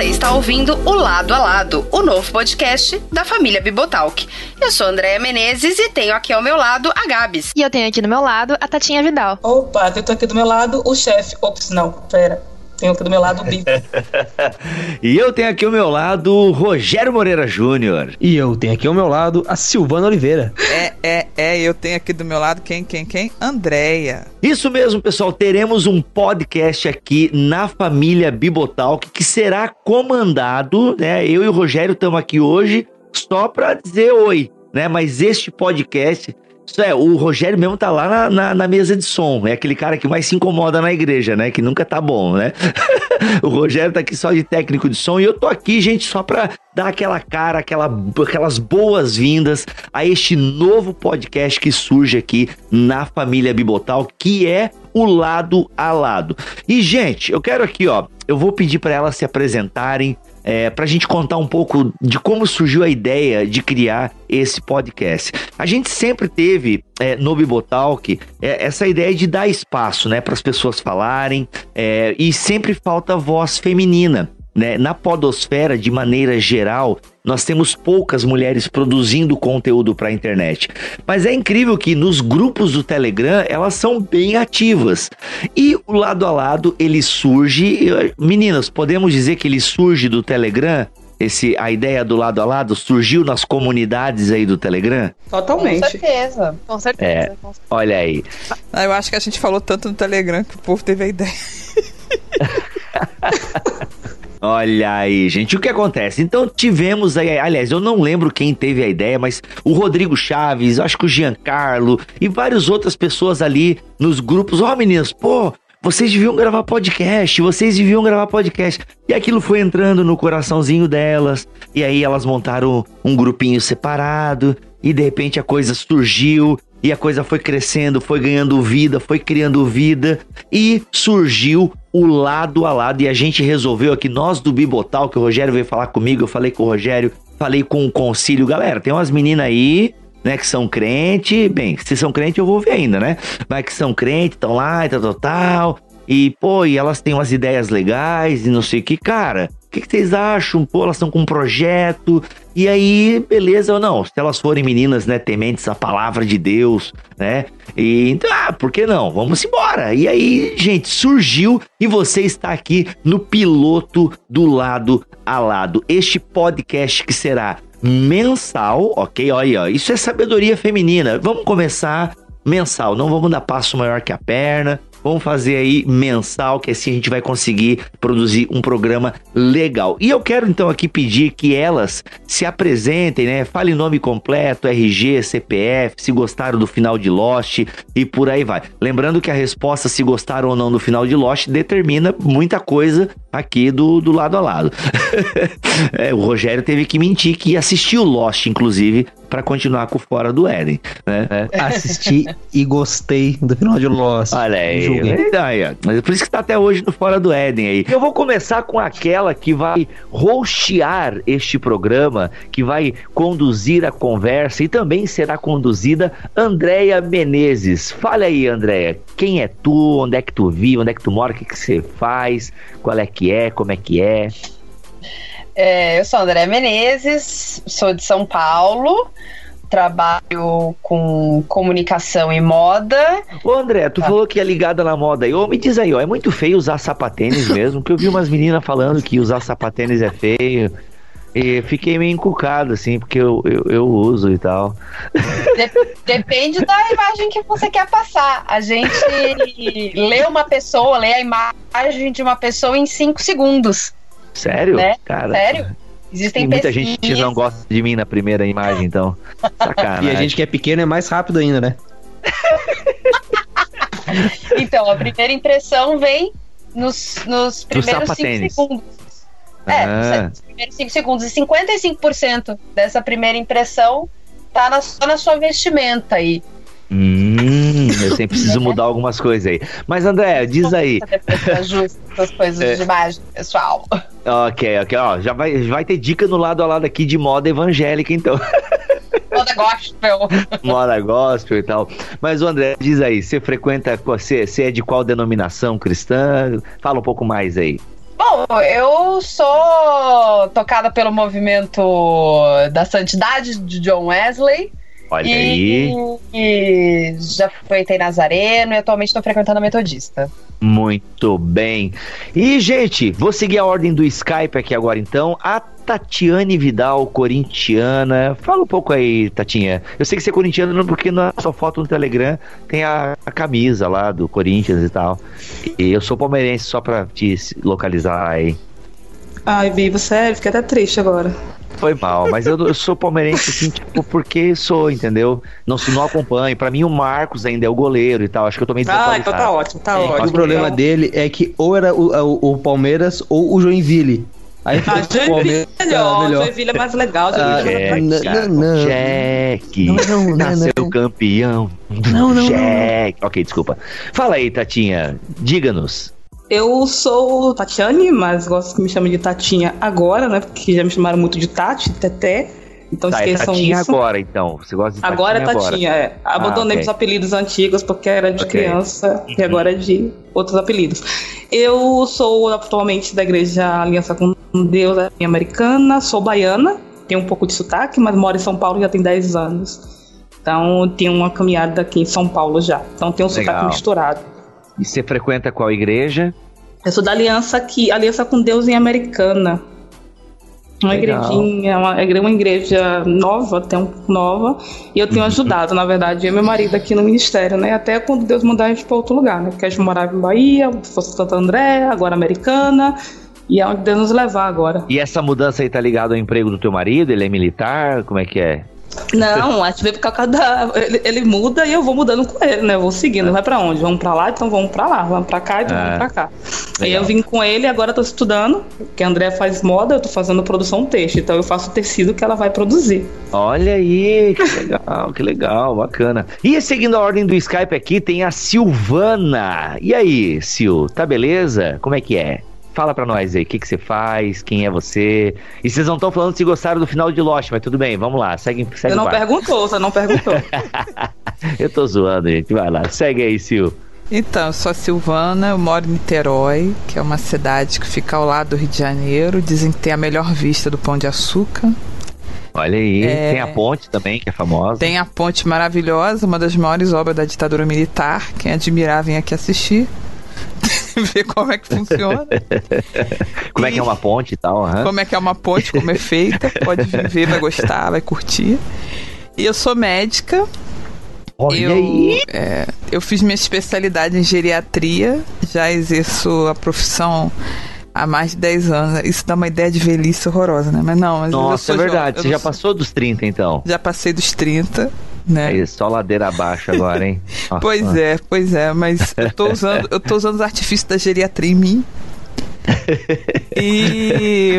Você está ouvindo o Lado a Lado, o novo podcast da família Bibotalk. Eu sou Andréa Menezes e tenho aqui ao meu lado a Gabs. E eu tenho aqui do meu lado a Tatinha Vidal. Opa, eu tô aqui do meu lado o chefe. Ops, não, pera. Tenho aqui do meu lado o Bi. e eu tenho aqui ao meu lado o Rogério Moreira Júnior. E eu tenho aqui ao meu lado a Silvana Oliveira. É, é, é, eu tenho aqui do meu lado quem, quem, quem? Andréia. Isso mesmo, pessoal. Teremos um podcast aqui na família Bibotalk que será comandado, né? Eu e o Rogério estamos aqui hoje só para dizer oi, né? Mas este podcast é, o Rogério mesmo tá lá na, na, na, mesa de som. É aquele cara que mais se incomoda na igreja, né? Que nunca tá bom, né? o Rogério tá aqui só de técnico de som e eu tô aqui, gente, só pra dar aquela cara, aquela, aquelas boas-vindas a este novo podcast que surge aqui na família Bibotal, que é o lado a lado. E, gente, eu quero aqui, ó, eu vou pedir para elas se apresentarem, é, para a gente contar um pouco de como surgiu a ideia de criar esse podcast. A gente sempre teve é, no Bibotalk é, essa ideia de dar espaço né, para as pessoas falarem é, e sempre falta voz feminina. Né? Na podosfera, de maneira geral, nós temos poucas mulheres produzindo conteúdo para a internet. Mas é incrível que nos grupos do Telegram elas são bem ativas. E o lado a lado ele surge. Meninas, podemos dizer que ele surge do Telegram? Esse, a ideia do lado a lado surgiu nas comunidades aí do Telegram? Totalmente. Com certeza, com certeza. É, com certeza. olha aí. Ah, eu acho que a gente falou tanto no Telegram que o povo teve a ideia. Olha aí, gente, o que acontece? Então tivemos aí, aliás, eu não lembro quem teve a ideia, mas o Rodrigo Chaves, acho que o Giancarlo e várias outras pessoas ali nos grupos. Ó, oh, meninas, pô, vocês deviam gravar podcast, vocês deviam gravar podcast. E aquilo foi entrando no coraçãozinho delas, e aí elas montaram um grupinho separado, e de repente a coisa surgiu, e a coisa foi crescendo, foi ganhando vida, foi criando vida e surgiu o lado a lado. E a gente resolveu aqui, nós do Bibotal, que o Rogério veio falar comigo, eu falei com o Rogério, falei com o concílio. Galera, tem umas meninas aí né, que são crente, bem, se são crente eu vou ver ainda, né? Mas que são crente, estão lá e tal, tal, tal. E, pô, e elas têm umas ideias legais e não sei o que, cara. O que, que, vocês acham? Pô, elas estão com um projeto. E aí, beleza ou não? Se elas forem meninas, né, tementes à palavra de Deus, né? E então, ah, por que não? Vamos embora. E aí, gente, surgiu e você está aqui no piloto do lado a lado. Este podcast que será mensal, ok? Olha, isso é sabedoria feminina. Vamos começar mensal, não vamos dar passo maior que a perna. Vamos fazer aí mensal, que assim a gente vai conseguir produzir um programa legal. E eu quero então aqui pedir que elas se apresentem, né? Fale nome completo, RG, CPF, se gostaram do final de Lost e por aí vai. Lembrando que a resposta se gostaram ou não do final de Lost determina muita coisa aqui do, do lado a lado. é, o Rogério teve que mentir que assistiu Lost, inclusive, para continuar com Fora do Éden, né? É. Assisti e gostei do final de Lost. Olha aí, aí mas é por isso que tá até hoje no Fora do Éden aí. Eu vou começar com aquela que vai rostear este programa, que vai conduzir a conversa e também será conduzida Andréia Menezes. Fala aí, Andréia, quem é tu, onde é que tu vive, onde é que tu mora, o que, que você faz, qual é que é, como é que é? É, eu sou André Menezes, sou de São Paulo, trabalho com comunicação e moda. Ô André, tu ah. falou que é ligada na moda aí. Ô, me diz aí, ó, é muito feio usar sapatênis mesmo, que eu vi umas meninas falando que usar sapatênis é feio. E fiquei meio encucado, assim, porque eu, eu, eu uso e tal. Depende da imagem que você quer passar. A gente lê uma pessoa, lê a imagem de uma pessoa em cinco segundos. Sério? Né? Cara. Sério? Existem muita pesquisas. gente que não gosta de mim na primeira imagem, então. Sacanagem. E a gente que é pequeno é mais rápido ainda, né? então, a primeira impressão vem nos, nos primeiros 5 segundos. É, ah. nos primeiros 5 segundos. E 55% dessa primeira impressão tá na, só na sua vestimenta aí. Hum, eu sempre preciso mudar algumas coisas aí. Mas, André, diz aí. essas coisas é. de imagem, pessoal. Ok, ok. Ó, já vai, vai ter dica no lado a lado aqui de moda evangélica, então. Moda gospel. Moda gospel e tal. Mas, André, diz aí, você frequenta, você, você é de qual denominação cristã? Fala um pouco mais aí. Bom, eu sou tocada pelo movimento da santidade de John Wesley. Olha e, aí. E já frequentei Nazareno e atualmente estou frequentando a Metodista. Muito bem. E, gente, vou seguir a ordem do Skype aqui agora então. A Tatiane Vidal, corintiana. Fala um pouco aí, Tatinha. Eu sei que você é corintiana porque na sua foto no Telegram tem a, a camisa lá do Corinthians e tal. E eu sou palmeirense só pra te localizar aí. Ai, Vi, você fica até triste agora. Foi mal, mas eu, eu sou palmeirense, assim, tipo, porque sou, entendeu? Não se não acompanho. Pra mim, o Marcos ainda é o goleiro e tal. Acho que eu tô meio Ah, então tá ótimo, tá é, ótimo. O problema então... dele é que ou era o, o, o Palmeiras ou o Joinville. Aí ah, Joinville é melhor, melhor. Joinville é mais legal. Joinville ah, é não, não, Jack, não, não, nasceu não. campeão. Não, não, Jack. Ok, desculpa. Fala aí, Tatinha, diga-nos. Eu sou Tatiane, mas gosto que me chamem de Tatinha agora, né? Porque já me chamaram muito de Tati, Teté. Então tá, é esqueçam é tatinha isso. agora, então. Você gosta de Agora é Tatinha, agora. é. Abandonei ah, okay. os apelidos antigos porque era de okay. criança uhum. e agora é de outros apelidos. Eu sou atualmente da Igreja Aliança com Deus Americana, sou baiana, tenho um pouco de sotaque, mas moro em São Paulo já tem 10 anos. Então tenho uma caminhada aqui em São Paulo já. Então tenho um Legal. sotaque misturado. E você frequenta qual igreja? Eu sou da Aliança aqui, Aliança com Deus em Americana. Uma Legal. igrejinha, uma, uma igreja nova, até um nova. E eu tenho uhum. ajudado, na verdade, eu e meu marido aqui no ministério, né? Até quando Deus mandar a gente para outro lugar, né? Porque a gente morava em Bahia, fosse Santo André, agora Americana. E é onde Deus nos levar agora. E essa mudança aí tá ligada ao emprego do teu marido? Ele é militar? Como é que é? Não, a gente veio por causa da. Ele, ele, muda e eu vou mudando com ele, né? Eu vou seguindo. Vai pra onde? Vamos pra lá, então vamos pra lá. Vamos pra cá, então vamos é. pra cá. Legal. E eu vim com ele e agora tô estudando, que a André faz moda, eu tô fazendo produção texto. Então eu faço o tecido que ela vai produzir. Olha aí, que legal, que legal, bacana. E seguindo a ordem do Skype aqui, tem a Silvana. E aí, Sil, tá beleza? Como é que é? Fala pra nós aí, o que, que você faz, quem é você. E vocês não estão falando se gostaram do final de Lost, mas tudo bem, vamos lá, segue, segue Você não perguntou, você não perguntou. eu tô zoando, gente, vai lá, segue aí, Sil. Então, eu sou a Silvana, eu moro em Niterói, que é uma cidade que fica ao lado do Rio de Janeiro. Dizem que tem a melhor vista do Pão de Açúcar. Olha aí, é... tem a ponte também, que é famosa. Tem a ponte maravilhosa, uma das maiores obras da ditadura militar. Quem admirar vem aqui assistir. ver como é que funciona. como e é que é uma ponte e tal. Uhum. Como é que é uma ponte, como é feita. Pode ver, vai gostar, vai curtir. E eu sou médica. Olha eu, aí. É, eu fiz minha especialidade em geriatria, já exerço a profissão há mais de 10 anos. Isso dá uma ideia de velhice horrorosa, né? Mas não, mas Nossa, é verdade. Você já passou dos 30, então? Já passei dos 30 né? É só ladeira abaixo agora, hein? Nossa. Pois é, pois é, mas eu tô usando, eu tô usando os artifícios da geriatria em mim. e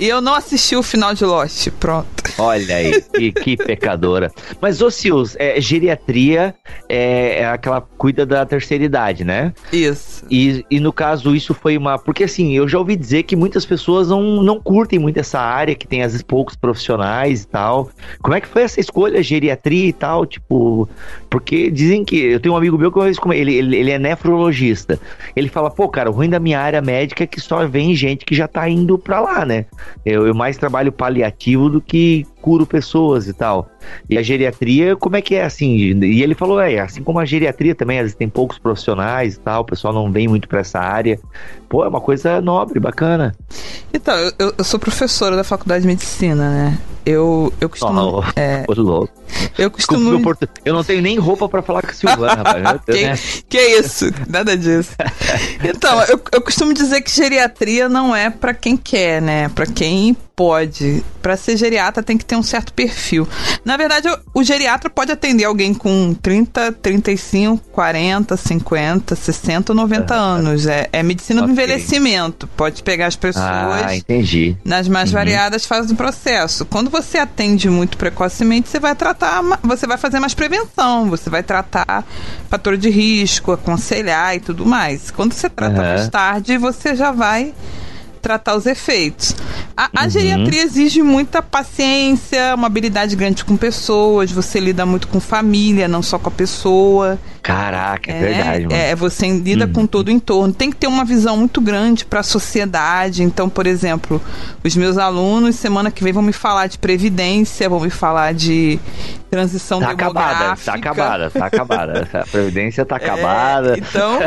e eu não assisti o final de Lost, pronto. Olha aí, que, que pecadora. Mas, ô Sius, é, geriatria é, é, aquela cuida da terceira idade, né? Isso. E, e no caso, isso foi uma. Porque assim, eu já ouvi dizer que muitas pessoas não, não curtem muito essa área, que tem às vezes poucos profissionais e tal. Como é que foi essa escolha, geriatria e tal? Tipo, porque dizem que. Eu tenho um amigo meu que eu ele, ele, ele é nefrologista. Ele fala, pô, cara, o ruim da minha área médica é que só vem gente que já tá indo pra lá, né? Eu, eu mais trabalho paliativo do que curo pessoas e tal. E a geriatria, como é que é assim? E ele falou, é, assim como a geriatria também, às vezes tem poucos profissionais e tal, o pessoal não vem muito para essa área. Pô, é uma coisa nobre, bacana. Então, eu, eu sou professora da faculdade de medicina, né? Eu, eu costumo. Oh, é, louco. Eu costumo. Desculpa, eu não tenho nem roupa para falar com a Silvana, rapaz. que, né? que isso? Nada disso. Então, eu, eu costumo dizer que geriatria não é para quem quer, né? Para quem pode. Para ser geriatra tem que ter um certo perfil. Na verdade, o, geriatra pode atender alguém com 30, 35, 40, 50, 60 ou 90 uhum. anos. É, é medicina okay. do envelhecimento. Pode pegar as pessoas ah, entendi. nas mais uhum. variadas fases do processo. Quando você atende muito precocemente, você vai tratar, você vai fazer mais prevenção, você vai tratar fator de risco, aconselhar e tudo mais. Quando você trata uhum. mais tarde, você já vai tratar os efeitos. A, a uhum. geriatria exige muita paciência, uma habilidade grande com pessoas, você lida muito com família, não só com a pessoa. Caraca, é, é verdade. Mano. É, você lida hum. com todo o entorno. Tem que ter uma visão muito grande para a sociedade. Então, por exemplo, os meus alunos, semana que vem, vão me falar de previdência, vão me falar de transição tá demográfica. Acabada, tá acabada, tá acabada. A previdência tá é, acabada. É, então,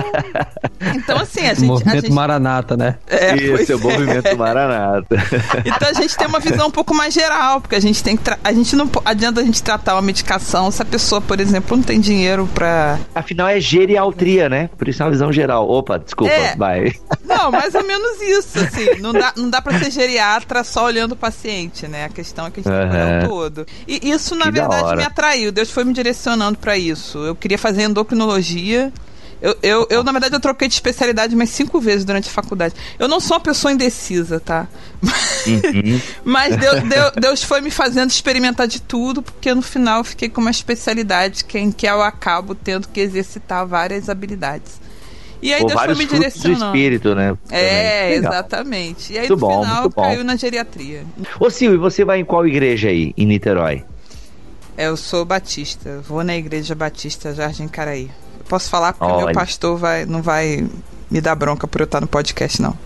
então, assim, a gente. Movimento a gente... Maranata, né? É, Isso, é o movimento. Maranata. Então a gente tem uma visão um pouco mais geral, porque a gente tem que. Tra... A gente não adianta a gente tratar uma medicação se a pessoa, por exemplo, não tem dinheiro para Afinal é geriatria, né? Por isso é uma visão geral. Opa, desculpa, é. vai. Não, mais ou menos isso, assim. Não dá, não dá pra ser geriatra só olhando o paciente, né? A questão é que a gente uhum. tem que todo. E isso, na que verdade, me atraiu. Deus foi me direcionando para isso. Eu queria fazer endocrinologia. Eu, eu, eu, na verdade, eu troquei de especialidade mais cinco vezes durante a faculdade. Eu não sou uma pessoa indecisa, tá? Uhum. Mas Deus, Deus, Deus, foi me fazendo experimentar de tudo, porque no final eu fiquei com uma especialidade que, em que eu acabo tendo que exercitar várias habilidades. E aí Ou Deus foi me direcionando. Do espírito, né? É, exatamente. E aí muito no bom, final caiu na geriatria. Ô Sil, e você vai em qual igreja aí, em Niterói? Eu sou batista, vou na igreja batista Jardim Caraí. Posso falar porque Olha. meu pastor vai, não vai me dar bronca por eu estar no podcast, não.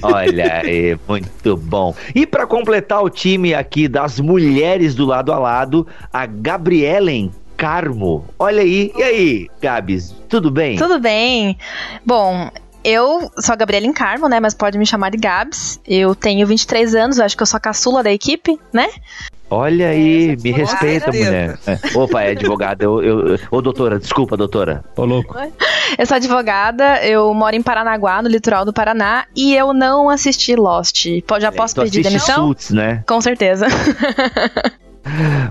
Olha aí, muito bom. E para completar o time aqui das mulheres do lado a lado, a Gabrielen Carmo. Olha aí, e aí, Gabs, tudo bem? Tudo bem. Bom, eu sou a Gabriela Carmo, né? Mas pode me chamar de Gabs. Eu tenho 23 anos, acho que eu sou a caçula da equipe, né? Olha aí, é, me respeita, mulher. É. Opa, é advogada. Eu, eu, ô, doutora, desculpa, doutora. Ô, louco. Eu sou advogada, eu moro em Paranaguá, no litoral do Paraná, e eu não assisti Lost. Já é, posso pedir demissão? Suits, né? Com certeza.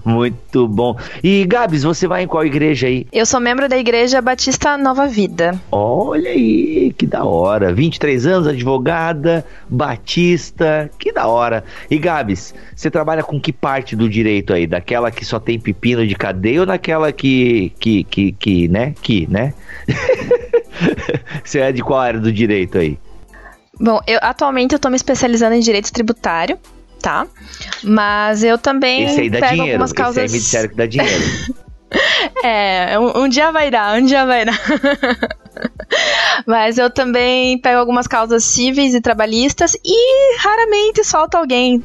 Muito bom. E Gabs, você vai em qual igreja aí? Eu sou membro da Igreja Batista Nova Vida. Olha aí, que da hora. 23 anos, advogada, batista, que da hora. E Gabs, você trabalha com que parte do direito aí? Daquela que só tem pepino de cadeia ou naquela que, que, que, que né? Que, né? você é de qual área do direito aí? Bom, eu atualmente eu tô me especializando em direito tributário tá? Mas eu também Esse aí dá pego dinheiro. algumas causas... Esse aí me disseram que dá dinheiro. é, um, um, dia vai dar, um dia vai dar. Mas eu também pego algumas causas cíveis e trabalhistas e raramente solto alguém.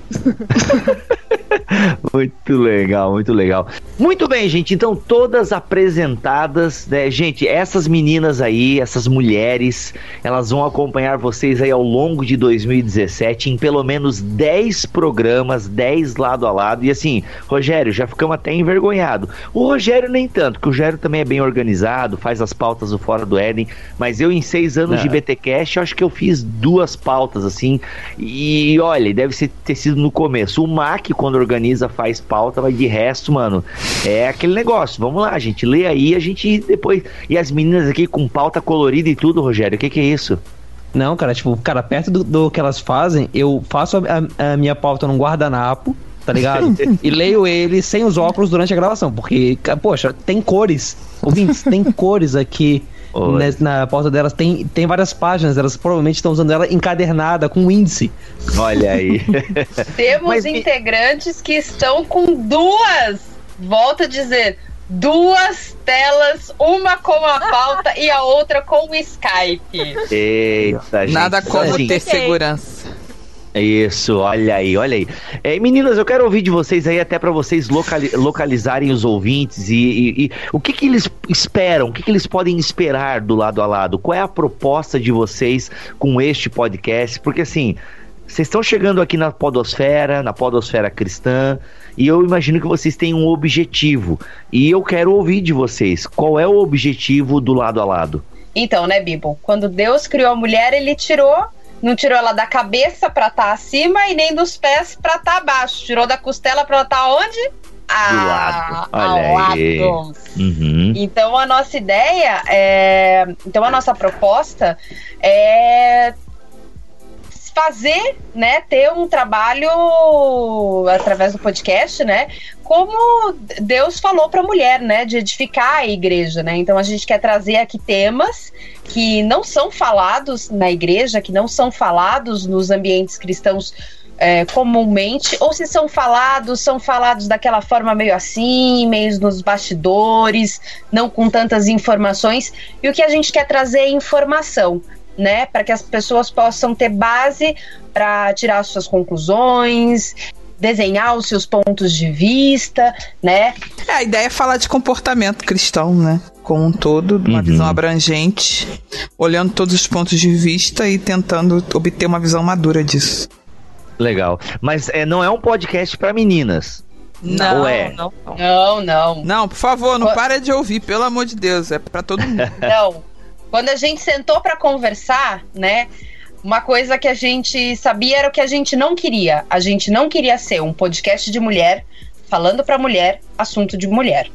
muito legal, muito legal. Muito bem, gente. Então, todas apresentadas, né? Gente, essas meninas aí, essas mulheres, elas vão acompanhar vocês aí ao longo de 2017 em pelo menos 10 programas, 10 lado a lado. E assim, Rogério, já ficamos até envergonhado. O Rogério nem tanto, porque o Rogério também é bem organizado, faz as pautas do Fora do Éden, mas eu em seis anos Não. de BTcast, acho que eu fiz duas pautas assim. E olha, deve ser, ter sido no começo. O Mac, quando organiza, faz pauta, mas de resto, mano, é aquele negócio. Vamos lá, gente, lê aí, a gente depois. E as meninas aqui com pauta colorida e tudo, Rogério, o que, que é isso? Não, cara, tipo, cara, perto do, do que elas fazem, eu faço a, a minha pauta num guardanapo, tá ligado? e leio ele sem os óculos durante a gravação, porque, poxa, tem cores. Ouvintes, tem cores aqui na, na porta delas tem, tem várias páginas, elas provavelmente estão usando ela encadernada com índice. Olha aí. Temos Mas, integrantes que estão com duas, volta a dizer, duas telas, uma com a pauta e a outra com o Skype. Eita, gente. Nada como assim, ter segurança. Isso, olha aí, olha aí. É, meninas, eu quero ouvir de vocês aí, até para vocês locali localizarem os ouvintes e, e, e, o que, que eles esperam, o que, que eles podem esperar do lado a lado. Qual é a proposta de vocês com este podcast? Porque assim, vocês estão chegando aqui na Podosfera, na Podosfera Cristã, e eu imagino que vocês têm um objetivo. E eu quero ouvir de vocês qual é o objetivo do lado a lado. Então, né, Bibo? Quando Deus criou a mulher, ele tirou não tirou ela da cabeça para estar tá acima e nem dos pés para estar tá abaixo. Tirou da costela para estar tá onde? Do lado. Olha aí. Uhum. Então a nossa ideia é, então a nossa proposta é fazer, né, ter um trabalho através do podcast, né, como Deus falou para a mulher, né, de edificar a igreja, né? Então a gente quer trazer aqui temas que não são falados na igreja, que não são falados nos ambientes cristãos é, comumente, ou se são falados, são falados daquela forma meio assim, meio nos bastidores, não com tantas informações. E o que a gente quer trazer é informação, né? Para que as pessoas possam ter base para tirar suas conclusões, desenhar os seus pontos de vista, né? É, a ideia é falar de comportamento cristão, né? Como um todo, uma uhum. visão abrangente, olhando todos os pontos de vista e tentando obter uma visão madura disso. Legal. Mas é, não é um podcast para meninas. Não, Ou é? não, não. Não, não. Não, por favor, não para de ouvir, pelo amor de Deus, é para todo mundo. Não. Quando a gente sentou para conversar, né? Uma coisa que a gente sabia era o que a gente não queria. A gente não queria ser um podcast de mulher falando para mulher, assunto de mulher.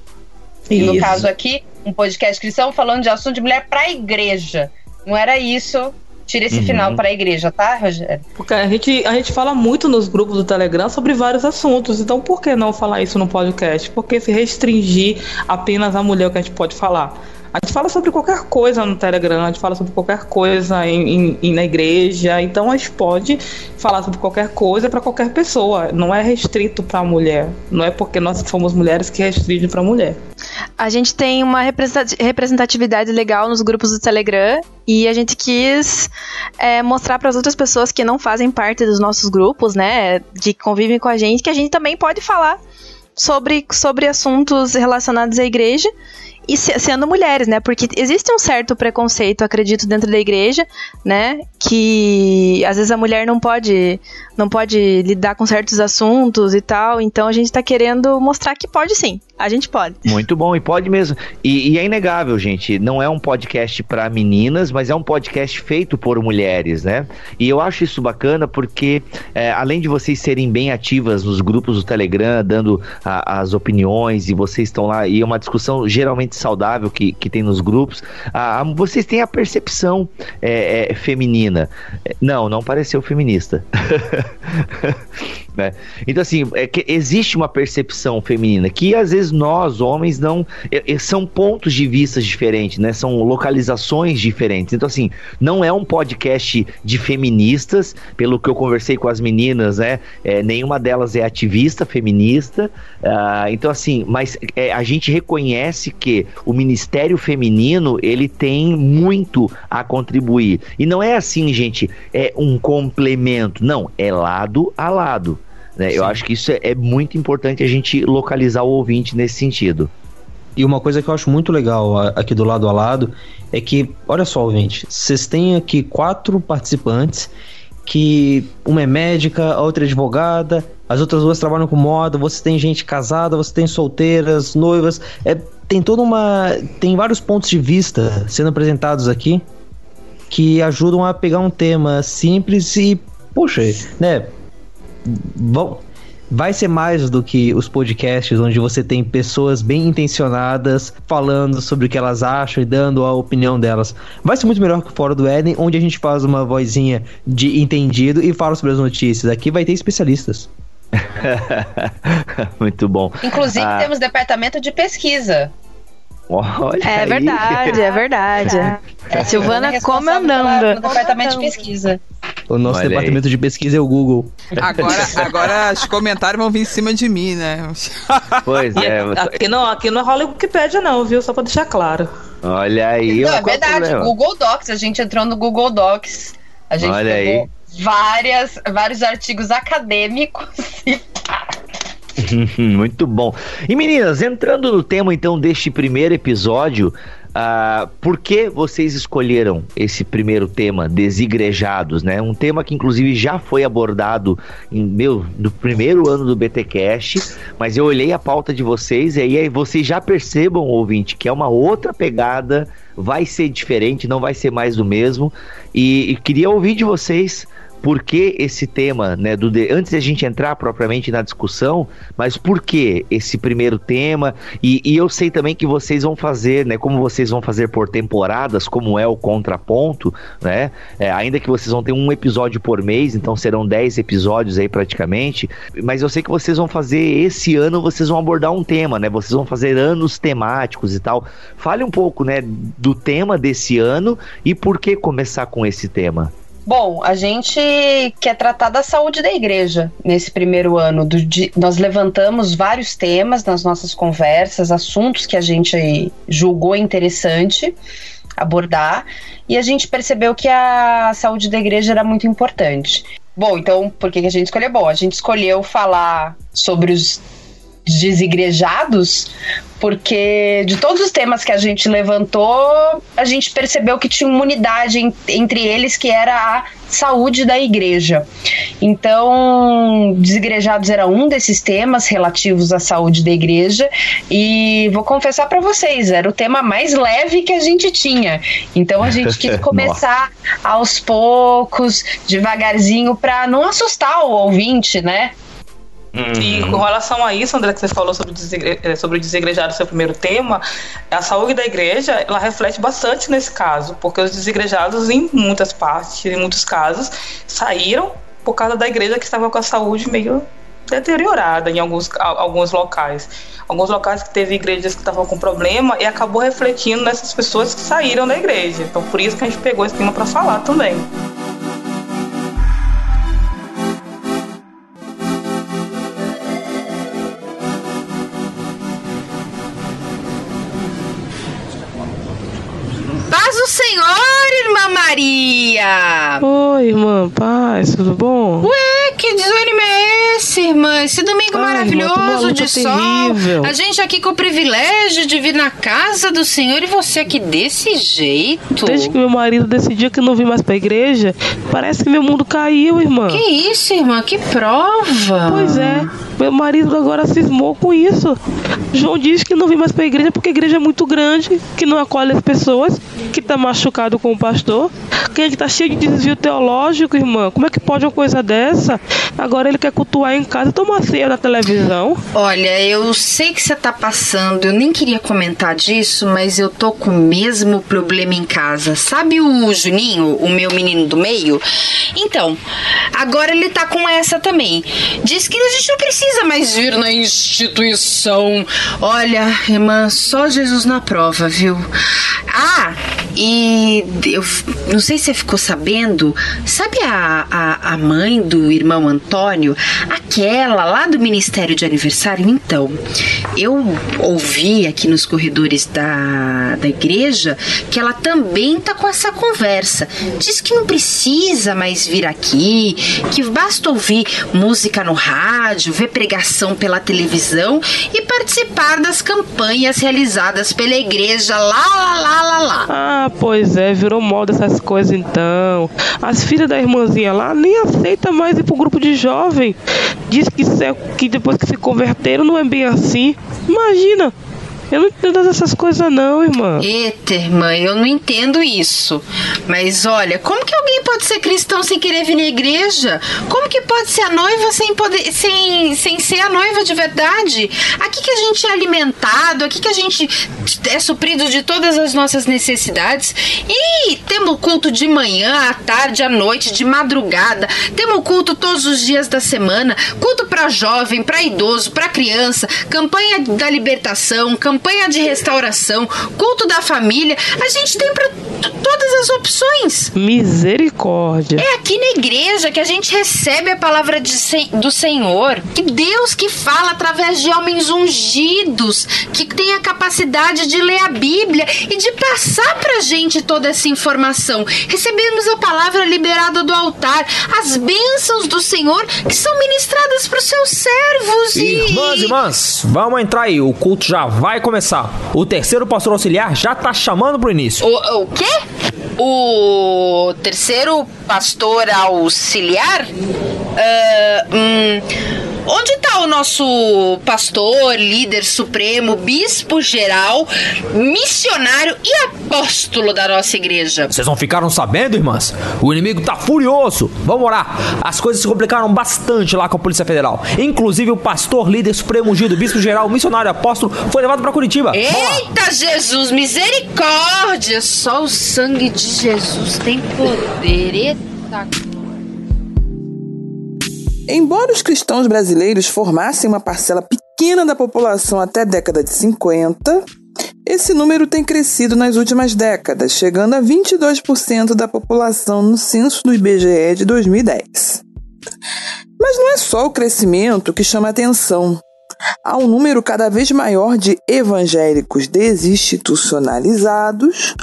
Isso. E no caso aqui, um podcast cristão falando de assunto de mulher para a igreja. Não era isso Tira esse uhum. final para a igreja, tá, Rogério? Porque a gente, a gente fala muito nos grupos do Telegram sobre vários assuntos. Então, por que não falar isso no podcast? Porque se restringir apenas a mulher o que a gente pode falar? A gente fala sobre qualquer coisa no Telegram, a gente fala sobre qualquer coisa em, em na igreja, então a gente pode falar sobre qualquer coisa para qualquer pessoa. Não é restrito para a mulher. Não é porque nós somos mulheres que restringe para a mulher. A gente tem uma representatividade legal nos grupos do Telegram e a gente quis é, mostrar para as outras pessoas que não fazem parte dos nossos grupos, né, de que convivem com a gente, que a gente também pode falar sobre, sobre assuntos relacionados à igreja e sendo mulheres, né? Porque existe um certo preconceito, acredito, dentro da igreja, né? Que às vezes a mulher não pode não pode lidar com certos assuntos e tal. Então a gente está querendo mostrar que pode sim. A gente pode. Muito bom, e pode mesmo. E, e é inegável, gente. Não é um podcast para meninas, mas é um podcast feito por mulheres, né? E eu acho isso bacana porque, é, além de vocês serem bem ativas nos grupos do Telegram, dando a, as opiniões, e vocês estão lá, e é uma discussão geralmente saudável que, que tem nos grupos, a, a, vocês têm a percepção é, é, feminina. Não, não pareceu feminista. né? Então, assim, é existe uma percepção feminina que às vezes nós, homens, não. É, é, são pontos de vista diferentes, né? São localizações diferentes. Então, assim, não é um podcast de feministas, pelo que eu conversei com as meninas, né? É, nenhuma delas é ativista feminista. Uh, então, assim, mas é, a gente reconhece que o Ministério Feminino ele tem muito a contribuir. E não é assim, gente, é um complemento. Não, é lado a lado. Né? Eu acho que isso é, é muito importante a gente localizar o ouvinte nesse sentido. E uma coisa que eu acho muito legal aqui do lado a lado é que, olha só, ouvinte, vocês têm aqui quatro participantes que uma é médica, a outra é advogada, as outras duas trabalham com moda, você tem gente casada, você tem solteiras, noivas, é, tem toda uma. tem vários pontos de vista sendo apresentados aqui que ajudam a pegar um tema simples e, poxa, né? Vão, vai ser mais do que os podcasts onde você tem pessoas bem intencionadas falando sobre o que elas acham e dando a opinião delas. Vai ser muito melhor que fora do Éden, onde a gente faz uma vozinha de entendido e fala sobre as notícias. Aqui vai ter especialistas. muito bom. Inclusive ah. temos departamento de pesquisa. Olha é aí. verdade, é verdade. É, Silvana comandando. No departamento de pesquisa. O nosso Olha departamento aí. de pesquisa é o Google. Agora, agora os comentários vão vir em cima de mim, né? Pois é. Aqui não, aqui não rola Wikipedia, não, viu? Só pra deixar claro. Olha aí. Não, é verdade. Google Docs. A gente entrou no Google Docs. A gente Olha pegou aí. Várias, vários artigos acadêmicos e Muito bom. E meninas, entrando no tema então deste primeiro episódio, Uh, por que vocês escolheram esse primeiro tema, desigrejados, né? Um tema que inclusive já foi abordado em meu no primeiro ano do BTcast, mas eu olhei a pauta de vocês e aí vocês já percebam, ouvinte, que é uma outra pegada, vai ser diferente, não vai ser mais do mesmo. E, e queria ouvir de vocês por que esse tema, né, do de, antes da gente entrar propriamente na discussão, mas por que esse primeiro tema? E, e, eu sei também que vocês vão fazer, né, como vocês vão fazer por temporadas, como é o contraponto, né, é, ainda que vocês vão ter um episódio por mês, então serão 10 episódios aí praticamente, mas eu sei que vocês vão fazer, esse ano vocês vão abordar um tema, né, vocês vão fazer anos temáticos e tal. Fale um pouco, né, do tema desse ano e por que começar com esse tema. Bom, a gente quer tratar da saúde da igreja nesse primeiro ano. Do, de, nós levantamos vários temas nas nossas conversas, assuntos que a gente julgou interessante abordar, e a gente percebeu que a saúde da igreja era muito importante. Bom, então por que a gente escolheu? Bom, a gente escolheu falar sobre os desigrejados, porque de todos os temas que a gente levantou, a gente percebeu que tinha uma unidade entre eles que era a saúde da igreja. Então, desigrejados era um desses temas relativos à saúde da igreja e vou confessar para vocês, era o tema mais leve que a gente tinha. Então a gente quis começar aos poucos, devagarzinho para não assustar o ouvinte, né? Uhum. E com relação a isso, André, que você falou sobre. Eh, sobre o desigrejar, seu primeiro tema, a saúde da igreja, ela reflete bastante nesse caso, porque os desigrejados, em muitas partes, em muitos casos, saíram por causa da igreja que estava com a saúde meio deteriorada em alguns, alguns locais. Alguns locais que teve igrejas que estavam com problema e acabou refletindo nessas pessoas que saíram da igreja. Então, por isso que a gente pegou esse tema para falar também. Maria! Oi, irmã, paz, tudo bom? Ué, que desânimo é esse, irmã? Esse domingo Ai, maravilhoso irmã, de terrível. sol. A gente aqui com o privilégio de vir na casa do Senhor e você aqui desse jeito. Desde que meu marido decidiu que não vim mais pra igreja, parece que meu mundo caiu, irmã. Que isso, irmã? Que prova! Pois é. Meu marido agora cismou com isso. João diz que não vem mais para a igreja porque a igreja é muito grande, que não acolhe as pessoas, que está machucado com o pastor, que ele está cheio de desvio teológico, irmã. Como é que pode uma coisa dessa? Agora ele quer cultuar em casa e tomar ceia na televisão. Olha, eu sei que você está passando, eu nem queria comentar disso, mas eu tô com o mesmo problema em casa. Sabe o Juninho, o meu menino do meio? Então, agora ele tá com essa também. Diz que a gente não precisa precisa mais vir na instituição. Olha, irmã, só Jesus na prova, viu? Ah, e eu não sei se você ficou sabendo, sabe a, a, a mãe do irmão Antônio? Aquela lá do Ministério de Aniversário? Então, eu ouvi aqui nos corredores da, da igreja que ela também tá com essa conversa. Diz que não precisa mais vir aqui, que basta ouvir música no rádio, ver pregação pela televisão e participar das campanhas realizadas pela igreja lá, lá, lá, lá, lá. Ah, pois é, virou moda essas coisas então. As filhas da irmãzinha lá nem aceita mais ir pro grupo de jovem. Diz que, é, que depois que se converteram não é bem assim. Imagina, eu não entendo essas coisas não, irmã. Eita, irmã, eu não entendo isso. Mas olha, como que alguém pode ser cristão sem querer vir na igreja? Como que pode ser a noiva sem poder, sem, sem ser a noiva de verdade? Aqui que a gente é alimentado, aqui que a gente é suprido de todas as nossas necessidades. E temos culto de manhã, à tarde, à noite, de madrugada. Temos culto todos os dias da semana. Culto para jovem, para idoso, para criança. Campanha da libertação, campanha campanha de restauração, culto da família. A gente tem para todas as opções. Misericórdia. É aqui na igreja que a gente recebe a palavra de, do Senhor. Que Deus que fala através de homens ungidos, que tem a capacidade de ler a Bíblia e de passar pra gente toda essa informação. Recebemos a palavra liberada do altar, as bênçãos do Senhor que são ministradas para os seus servos. Irmãs e irmãs, vamos entrar aí. O culto já vai começar começar. O terceiro pastor auxiliar já tá chamando pro início. O, o quê? O terceiro pastor auxiliar? Uh, hum, Onde está o nosso pastor, líder supremo, bispo geral, missionário e apóstolo da nossa igreja? Vocês não ficaram sabendo, irmãs? O inimigo tá furioso. Vamos orar. As coisas se complicaram bastante lá com a Polícia Federal. Inclusive o pastor, líder supremo ungido, bispo geral, missionário e apóstolo foi levado para Curitiba. Eita Jesus, misericórdia! Só o sangue de Jesus tem poder. Eita Embora os cristãos brasileiros formassem uma parcela pequena da população até a década de 50, Esse número tem crescido nas últimas décadas, chegando a 22% da população no censo do IBGE de 2010. Mas não é só o crescimento que chama atenção. Há um número cada vez maior de evangélicos desinstitucionalizados,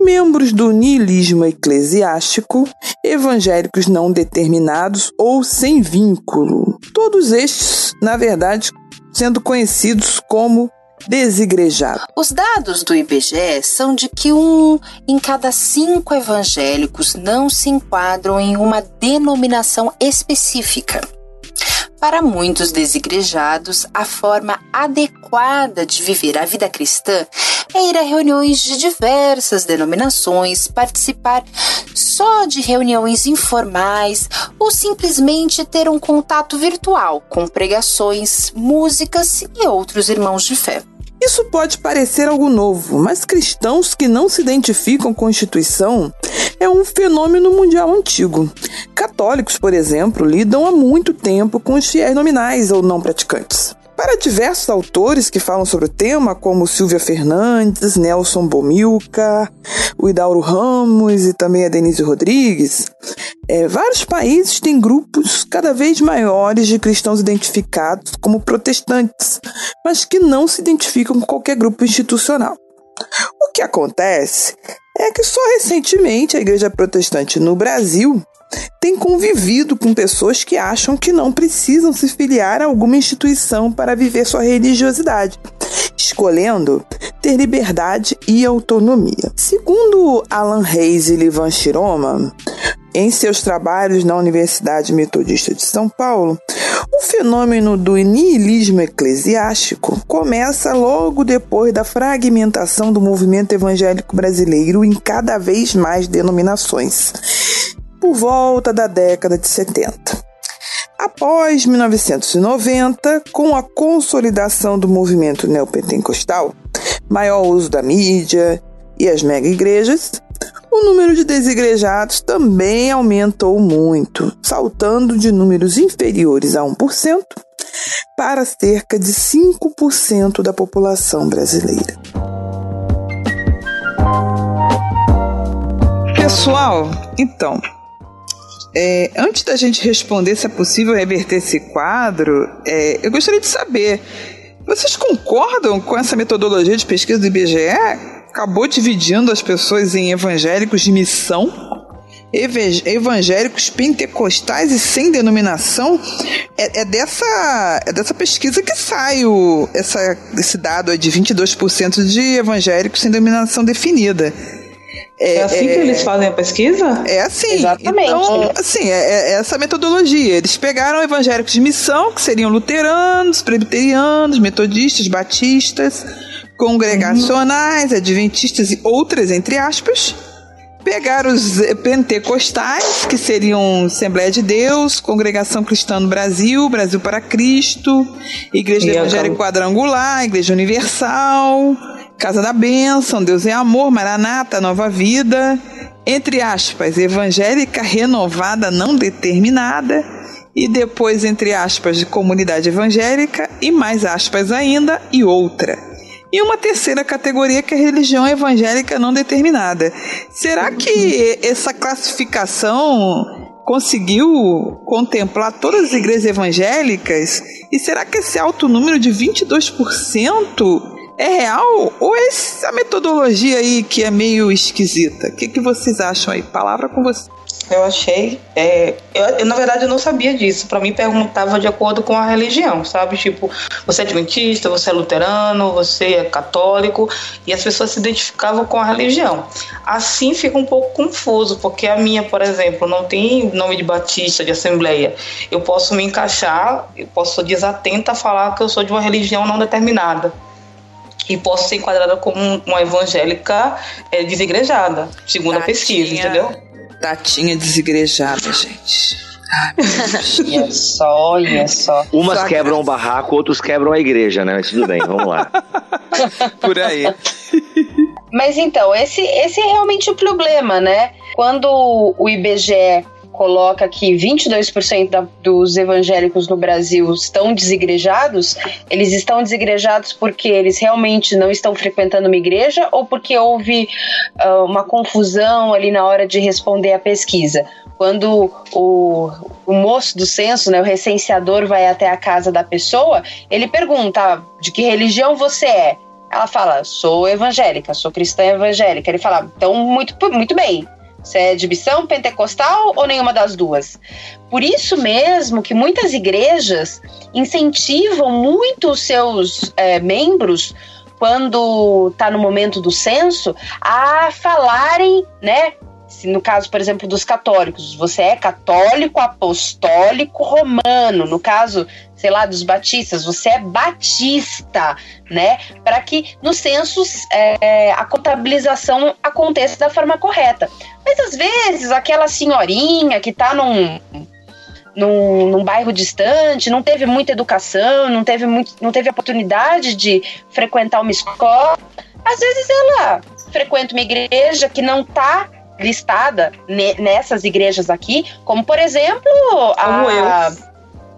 membros do niilismo eclesiástico, evangélicos não determinados ou sem vínculo. Todos estes, na verdade, sendo conhecidos como desigrejados. Os dados do IBGE são de que um em cada cinco evangélicos não se enquadram em uma denominação específica. Para muitos desigrejados, a forma adequada de viver a vida cristã é ir a reuniões de diversas denominações, participar só de reuniões informais ou simplesmente ter um contato virtual com pregações, músicas e outros irmãos de fé. Isso pode parecer algo novo, mas cristãos que não se identificam com a instituição é um fenômeno mundial antigo. Católicos, por exemplo, lidam há muito tempo com os fiéis nominais ou não praticantes. Para diversos autores que falam sobre o tema, como Silvia Fernandes, Nelson Bomilca, o Ramos e também a Denise Rodrigues, é, vários países têm grupos cada vez maiores de cristãos identificados como protestantes, mas que não se identificam com qualquer grupo institucional. O que acontece é que só recentemente a Igreja Protestante no Brasil tem convivido com pessoas que acham que não precisam se filiar a alguma instituição para viver sua religiosidade, escolhendo ter liberdade e autonomia. Segundo Alan Reis e Livan Shiroma, em seus trabalhos na Universidade Metodista de São Paulo, o fenômeno do niilismo eclesiástico começa logo depois da fragmentação do movimento evangélico brasileiro em cada vez mais denominações por volta da década de 70. Após 1990, com a consolidação do movimento neopentecostal, maior uso da mídia e as mega igrejas, o número de desigrejados também aumentou muito, saltando de números inferiores a 1% para cerca de 5% da população brasileira. Pessoal, então, é, antes da gente responder se é possível reverter esse quadro, é, eu gostaria de saber: vocês concordam com essa metodologia de pesquisa do IBGE? Acabou dividindo as pessoas em evangélicos de missão evangélicos pentecostais e sem denominação é, é, dessa, é dessa pesquisa que sai o, essa, esse dado de 22% de evangélicos sem denominação definida. É, é assim é, que eles fazem a pesquisa? É assim. Exatamente. Então, assim, é, é, essa metodologia. Eles pegaram evangélicos de missão, que seriam luteranos, presbiterianos, metodistas, batistas, congregacionais, uhum. adventistas e outras, entre aspas. Pegaram os pentecostais, que seriam Assembleia de Deus, Congregação Cristã no Brasil, Brasil para Cristo, Igreja Evangélica Quadrangular, Igreja Universal, Casa da Bênção, Deus é Amor, Maranata, Nova Vida, entre aspas, evangélica renovada não determinada, e depois, entre aspas, de comunidade evangélica, e mais aspas ainda, e outra. E uma terceira categoria que é religião evangélica não determinada. Será que essa classificação conseguiu contemplar todas as igrejas evangélicas? E será que esse alto número de 22% é real ou é essa metodologia aí que é meio esquisita? O que, que vocês acham aí? Palavra com você. Eu achei. É, eu, eu, na verdade, eu não sabia disso. Para mim, perguntava de acordo com a religião, sabe? Tipo, você é adventista, você é luterano, você é católico, e as pessoas se identificavam com a religião. Assim fica um pouco confuso, porque a minha, por exemplo, não tem nome de batista, de assembleia. Eu posso me encaixar, eu posso ser desatenta a falar que eu sou de uma religião não determinada e posso ser enquadrada como uma evangélica é, desigrejada, segundo Tatinha, a pesquisa, entendeu? Tatinha desigrejada, gente. e é só, e é só. Umas só quebram o barraco, outros quebram a igreja, né? Mas tudo bem, vamos lá. Por aí. Mas então, esse, esse é realmente o problema, né? Quando o IBGE coloca que 22% da, dos evangélicos no Brasil estão desigrejados, eles estão desigrejados porque eles realmente não estão frequentando uma igreja ou porque houve uh, uma confusão ali na hora de responder a pesquisa? Quando o, o moço do censo, né, o recenseador, vai até a casa da pessoa, ele pergunta ah, de que religião você é. Ela fala, sou evangélica, sou cristã evangélica. Ele fala, então, muito, muito bem. Você é de missão pentecostal ou nenhuma das duas? Por isso mesmo que muitas igrejas incentivam muito os seus é, membros quando está no momento do censo a falarem, né, no caso, por exemplo, dos católicos, você é católico apostólico romano, no caso, sei lá, dos batistas, você é batista, né? Para que nos censos é, a contabilização aconteça da forma correta. Mas às vezes aquela senhorinha que está num, num, num, bairro distante, não teve muita educação, não teve, muito, não teve oportunidade de frequentar uma escola, às vezes ela frequenta uma igreja que não está listada nessas igrejas aqui, como por exemplo a. Como eu.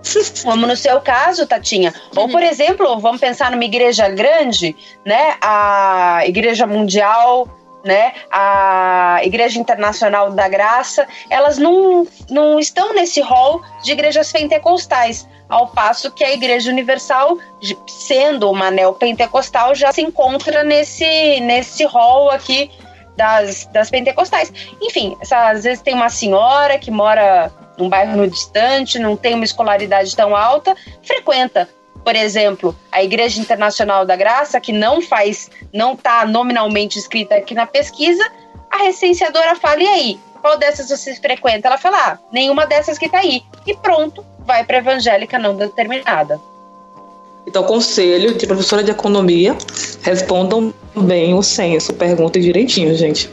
Como no seu caso, Tatinha. Ou, por exemplo, vamos pensar numa igreja grande, né? A Igreja Mundial, né? A Igreja Internacional da Graça, elas não, não estão nesse rol de igrejas pentecostais. Ao passo que a Igreja Universal, sendo uma neopentecostal, já se encontra nesse, nesse rol aqui das, das pentecostais. Enfim, essa, às vezes tem uma senhora que mora num bairro distante, não tem uma escolaridade tão alta, frequenta, por exemplo, a Igreja Internacional da Graça, que não faz, não está nominalmente escrita aqui na pesquisa, a recenseadora fala, e aí, qual dessas você frequenta? Ela fala, ah, nenhuma dessas que está aí. E pronto, vai para evangélica não determinada. Então, conselho de professora de economia, respondam bem o censo, perguntem direitinho, gente.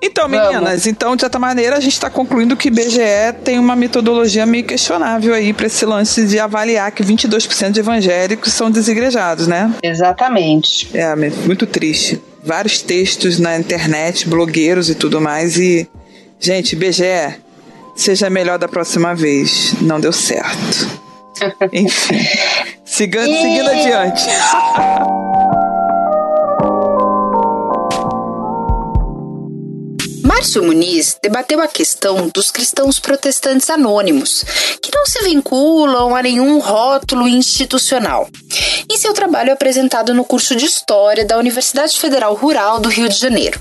Então, meninas, Vamos. então, de certa maneira, a gente está concluindo que BGE tem uma metodologia meio questionável aí para esse lance de avaliar que 22% de evangélicos são desigrejados, né? Exatamente. É, muito triste. Vários textos na internet, blogueiros e tudo mais, e. Gente, BGE, seja melhor da próxima vez. Não deu certo. Enfim. Seguindo, e... seguindo adiante. Márcio Muniz debateu a questão dos cristãos protestantes anônimos, que não se vinculam a nenhum rótulo institucional. Em seu trabalho apresentado no curso de História da Universidade Federal Rural do Rio de Janeiro.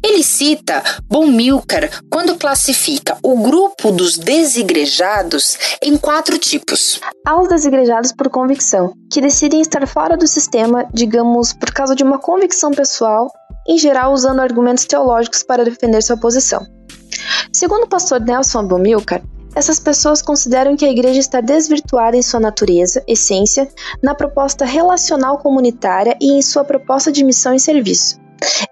Ele cita Bomilcar quando classifica o grupo dos desigrejados em quatro tipos. Há os desigrejados por convicção, que decidem estar fora do sistema, digamos, por causa de uma convicção pessoal, em geral usando argumentos teológicos para defender sua posição. Segundo o pastor Nelson Bomilcar, essas pessoas consideram que a igreja está desvirtuada em sua natureza, essência, na proposta relacional comunitária e em sua proposta de missão e serviço.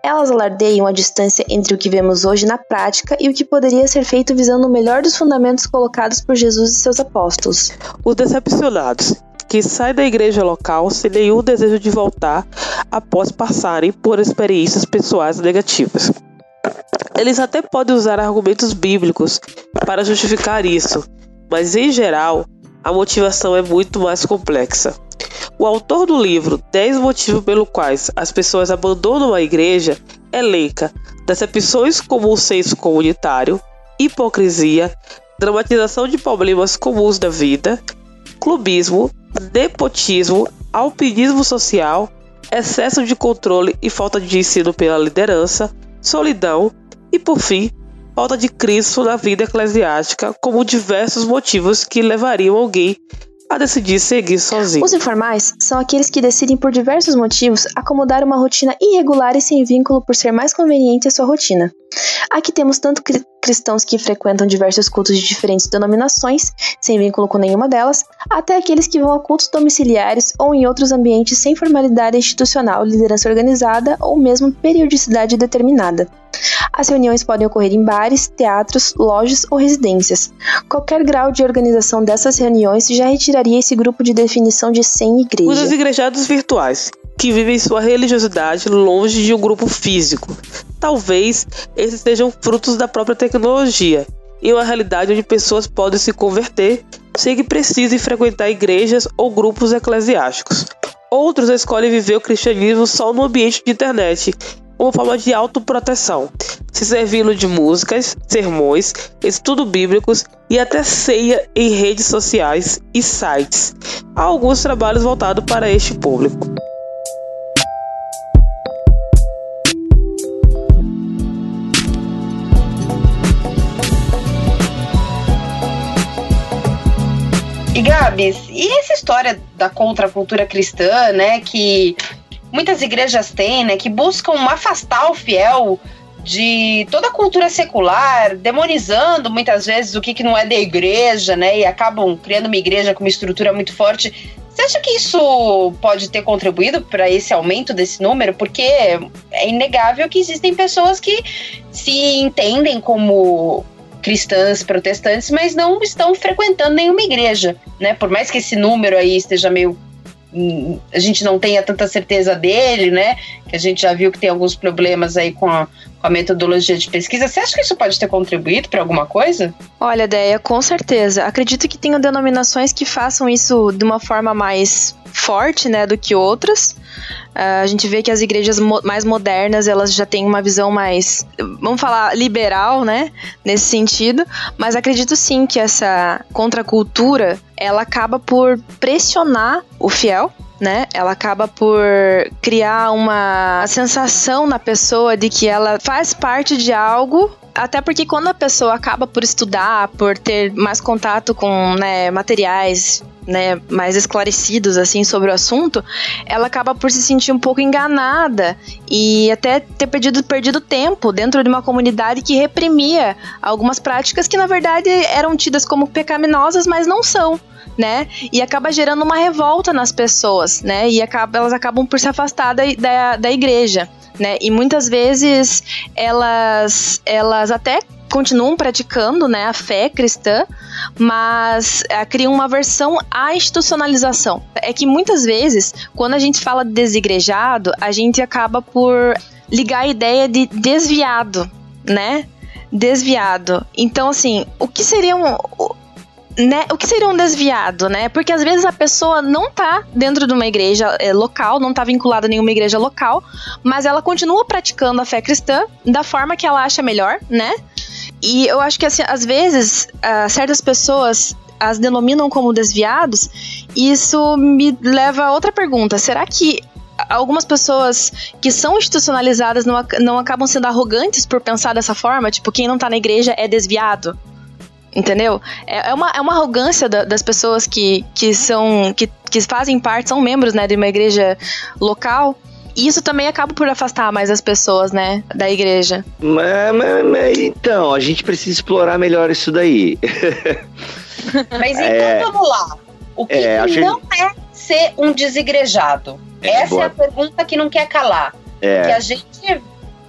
Elas alardeiam a distância entre o que vemos hoje na prática e o que poderia ser feito visando o melhor dos fundamentos colocados por Jesus e seus apóstolos. Os decepcionados, que saem da igreja local sem nenhum desejo de voltar após passarem por experiências pessoais negativas. Eles até podem usar argumentos bíblicos para justificar isso, mas em geral a motivação é muito mais complexa. O autor do livro 10 motivos pelos quais as pessoas abandonam a igreja elenca decepções como o senso comunitário, hipocrisia, dramatização de problemas comuns da vida, clubismo, nepotismo, alpinismo social, excesso de controle e falta de ensino pela liderança, solidão e, por fim, falta de Cristo na vida eclesiástica como diversos motivos que levariam alguém a decidir seguir sozinho. Os informais são aqueles que decidem por diversos motivos acomodar uma rotina irregular e sem vínculo por ser mais conveniente a sua rotina. Aqui temos tanto cristãos que frequentam diversos cultos de diferentes denominações, sem vínculo com nenhuma delas, até aqueles que vão a cultos domiciliares ou em outros ambientes sem formalidade institucional, liderança organizada ou mesmo periodicidade determinada. As reuniões podem ocorrer em bares, teatros, lojas ou residências. Qualquer grau de organização dessas reuniões já retiraria esse grupo de definição de sem igreja. Os igrejados virtuais, que vivem sua religiosidade longe de um grupo físico. Talvez esses sejam frutos da própria tecnologia em uma realidade onde pessoas podem se converter sem que precisem frequentar igrejas ou grupos eclesiásticos. Outros escolhem viver o cristianismo só no ambiente de internet, uma forma de autoproteção, se servindo de músicas, sermões, estudo bíblicos e até ceia em redes sociais e sites. Há alguns trabalhos voltados para este público. E Gabs, e essa história da contracultura cristã, né, que muitas igrejas têm, né, que buscam afastar o fiel de toda a cultura secular, demonizando muitas vezes o que, que não é da igreja, né, e acabam criando uma igreja com uma estrutura muito forte. Você acha que isso pode ter contribuído para esse aumento desse número? Porque é inegável que existem pessoas que se entendem como cristãs protestantes, mas não estão frequentando nenhuma igreja, né? Por mais que esse número aí esteja meio hum, a gente não tenha tanta certeza dele, né? Que a gente já viu que tem alguns problemas aí com a, a metodologia de pesquisa. Você acha que isso pode ter contribuído para alguma coisa? Olha, Deia, com certeza. Acredito que tenham denominações que façam isso de uma forma mais forte, né, do que outras. Uh, a gente vê que as igrejas mo mais modernas elas já têm uma visão mais, vamos falar, liberal, né? Nesse sentido. Mas acredito sim que essa contracultura ela acaba por pressionar o fiel né? Ela acaba por criar uma sensação na pessoa de que ela faz parte de algo até porque quando a pessoa acaba por estudar, por ter mais contato com né, materiais né, mais esclarecidos assim sobre o assunto, ela acaba por se sentir um pouco enganada e até ter perdido, perdido tempo dentro de uma comunidade que reprimia algumas práticas que na verdade eram tidas como pecaminosas, mas não são. Né? E acaba gerando uma revolta nas pessoas, né? E acaba, elas acabam por se afastar da, da, da igreja, né? E muitas vezes elas, elas até continuam praticando né, a fé cristã, mas é, criam uma versão à institucionalização. É que muitas vezes, quando a gente fala de desigrejado, a gente acaba por ligar a ideia de desviado, né? Desviado. Então, assim, o que seria um né, o que seria um desviado, né? Porque às vezes a pessoa não tá dentro de uma igreja é, local, não tá vinculada a nenhuma igreja local, mas ela continua praticando a fé cristã da forma que ela acha melhor, né? E eu acho que assim, às vezes uh, certas pessoas as denominam como desviados, e isso me leva a outra pergunta: será que algumas pessoas que são institucionalizadas não, não acabam sendo arrogantes por pensar dessa forma? Tipo, quem não tá na igreja é desviado? Entendeu? É, é, uma, é uma arrogância da, das pessoas que, que são. Que, que fazem parte, são membros né, de uma igreja local isso também acaba por afastar mais as pessoas, né, da igreja. Mas, mas, mas então, a gente precisa explorar melhor isso daí. mas então é, vamos lá. O que, é, que não é ser um desigrejado? É, Essa boa. é a pergunta que não quer calar. É. Que a gente,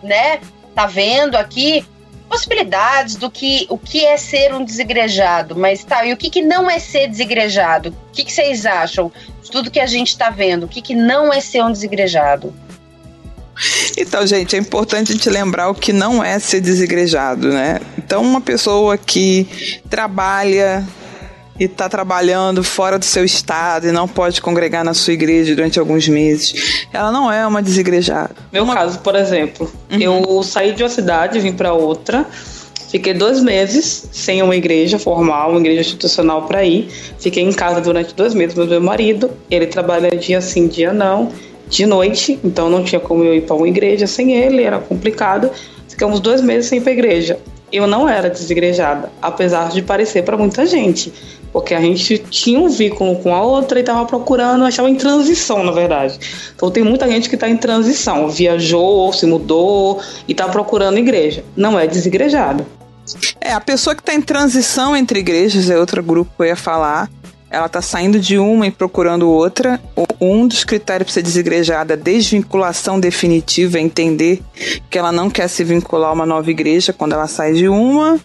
né, tá vendo aqui possibilidades do que o que é ser um desigrejado, mas tá, e o que, que não é ser desigrejado? O que, que vocês acham? De tudo que a gente está vendo, o que, que não é ser um desigrejado? Então, gente, é importante a gente lembrar o que não é ser desigrejado, né? Então, uma pessoa que trabalha e está trabalhando fora do seu estado e não pode congregar na sua igreja durante alguns meses, ela não é uma desigrejada. Meu uma... caso, por exemplo, uhum. eu saí de uma cidade, vim para outra, fiquei dois meses sem uma igreja formal, uma igreja institucional para ir. Fiquei em casa durante dois meses com meu marido. Ele trabalha dia sim, dia não, de noite, então não tinha como eu ir para uma igreja sem ele, era complicado. Ficamos dois meses sem ir para igreja. Eu não era desigrejada, apesar de parecer para muita gente porque a gente tinha um vínculo com a outra e estava procurando, achava em transição, na verdade. Então tem muita gente que está em transição, viajou, se mudou e está procurando igreja. Não é desigrejado. É, a pessoa que está em transição entre igrejas, é outro grupo que eu ia falar, ela está saindo de uma e procurando outra. Um dos critérios para ser desigrejada é desvinculação definitiva, é entender que ela não quer se vincular a uma nova igreja quando ela sai de uma.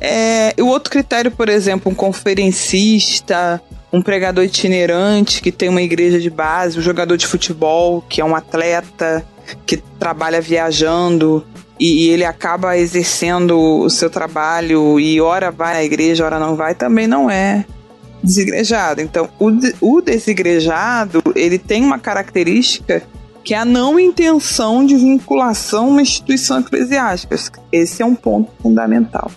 É, o outro critério, por exemplo, um conferencista, um pregador itinerante que tem uma igreja de base, um jogador de futebol que é um atleta que trabalha viajando. e, e, ele acaba exercendo o seu trabalho e ora vai na igreja, ora não vai, também não é desigrejado. Então, o, o desigrejado, ele tem uma característica que é a não intenção de vinculação a uma instituição eclesiástica. Esse é um ponto fundamental.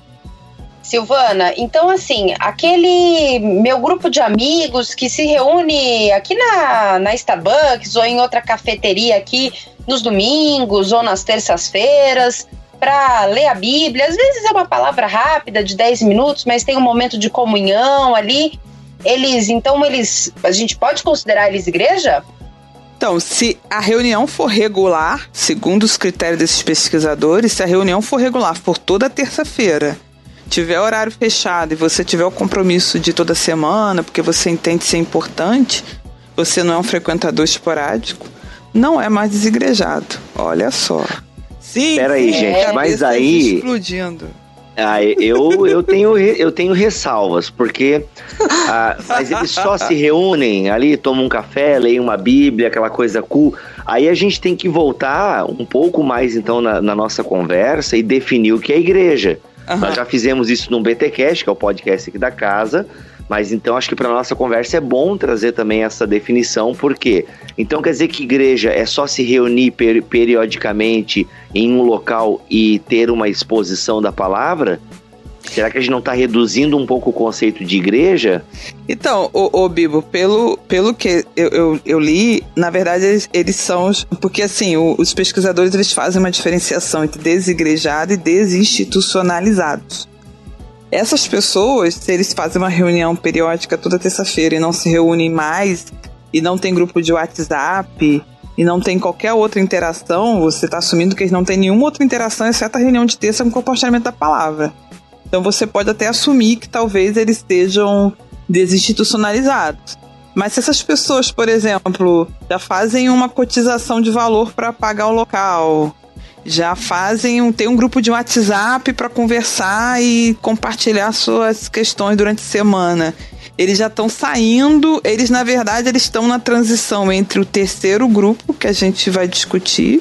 Silvana, então assim, aquele meu grupo de amigos que se reúne aqui na, na Starbucks ou em outra cafeteria aqui nos domingos ou nas terças-feiras para ler a Bíblia, às vezes é uma palavra rápida de 10 minutos, mas tem um momento de comunhão ali. Eles, então eles, a gente pode considerar eles igreja? Então, se a reunião for regular, segundo os critérios desses pesquisadores, se a reunião for regular por toda terça-feira tiver horário fechado e você tiver o compromisso de toda semana, porque você entende ser importante, você não é um frequentador esporádico, não é mais desigrejado. Olha só. Sim, Peraí, é, gente, mas aí. Explodindo. Ah, eu, eu, tenho, eu tenho ressalvas, porque ah, mas eles só se reúnem ali, tomam um café, leem uma Bíblia, aquela coisa cool. Aí a gente tem que voltar um pouco mais então na, na nossa conversa e definir o que é igreja. Uhum. Nós já fizemos isso no BTcast, que é o podcast aqui da casa. Mas então acho que para nossa conversa é bom trazer também essa definição, porque então quer dizer que igreja é só se reunir per periodicamente em um local e ter uma exposição da palavra? Será que a gente não está reduzindo um pouco o conceito de igreja? Então, o, o Bibo, pelo, pelo que eu, eu, eu, li, na verdade eles, eles são. Porque assim, o, os pesquisadores eles fazem uma diferenciação entre desigrejado e desinstitucionalizados. Essas pessoas, se eles fazem uma reunião periódica toda terça-feira e não se reúnem mais, e não tem grupo de WhatsApp, e não tem qualquer outra interação, você está assumindo que eles não têm nenhuma outra interação exceto a reunião de terça com o compartilhamento da palavra. Então você pode até assumir que talvez eles estejam desinstitucionalizados. Mas se essas pessoas, por exemplo, já fazem uma cotização de valor para pagar o local, já fazem um, tem um grupo de WhatsApp para conversar e compartilhar suas questões durante a semana. Eles já estão saindo, eles na verdade eles estão na transição entre o terceiro grupo que a gente vai discutir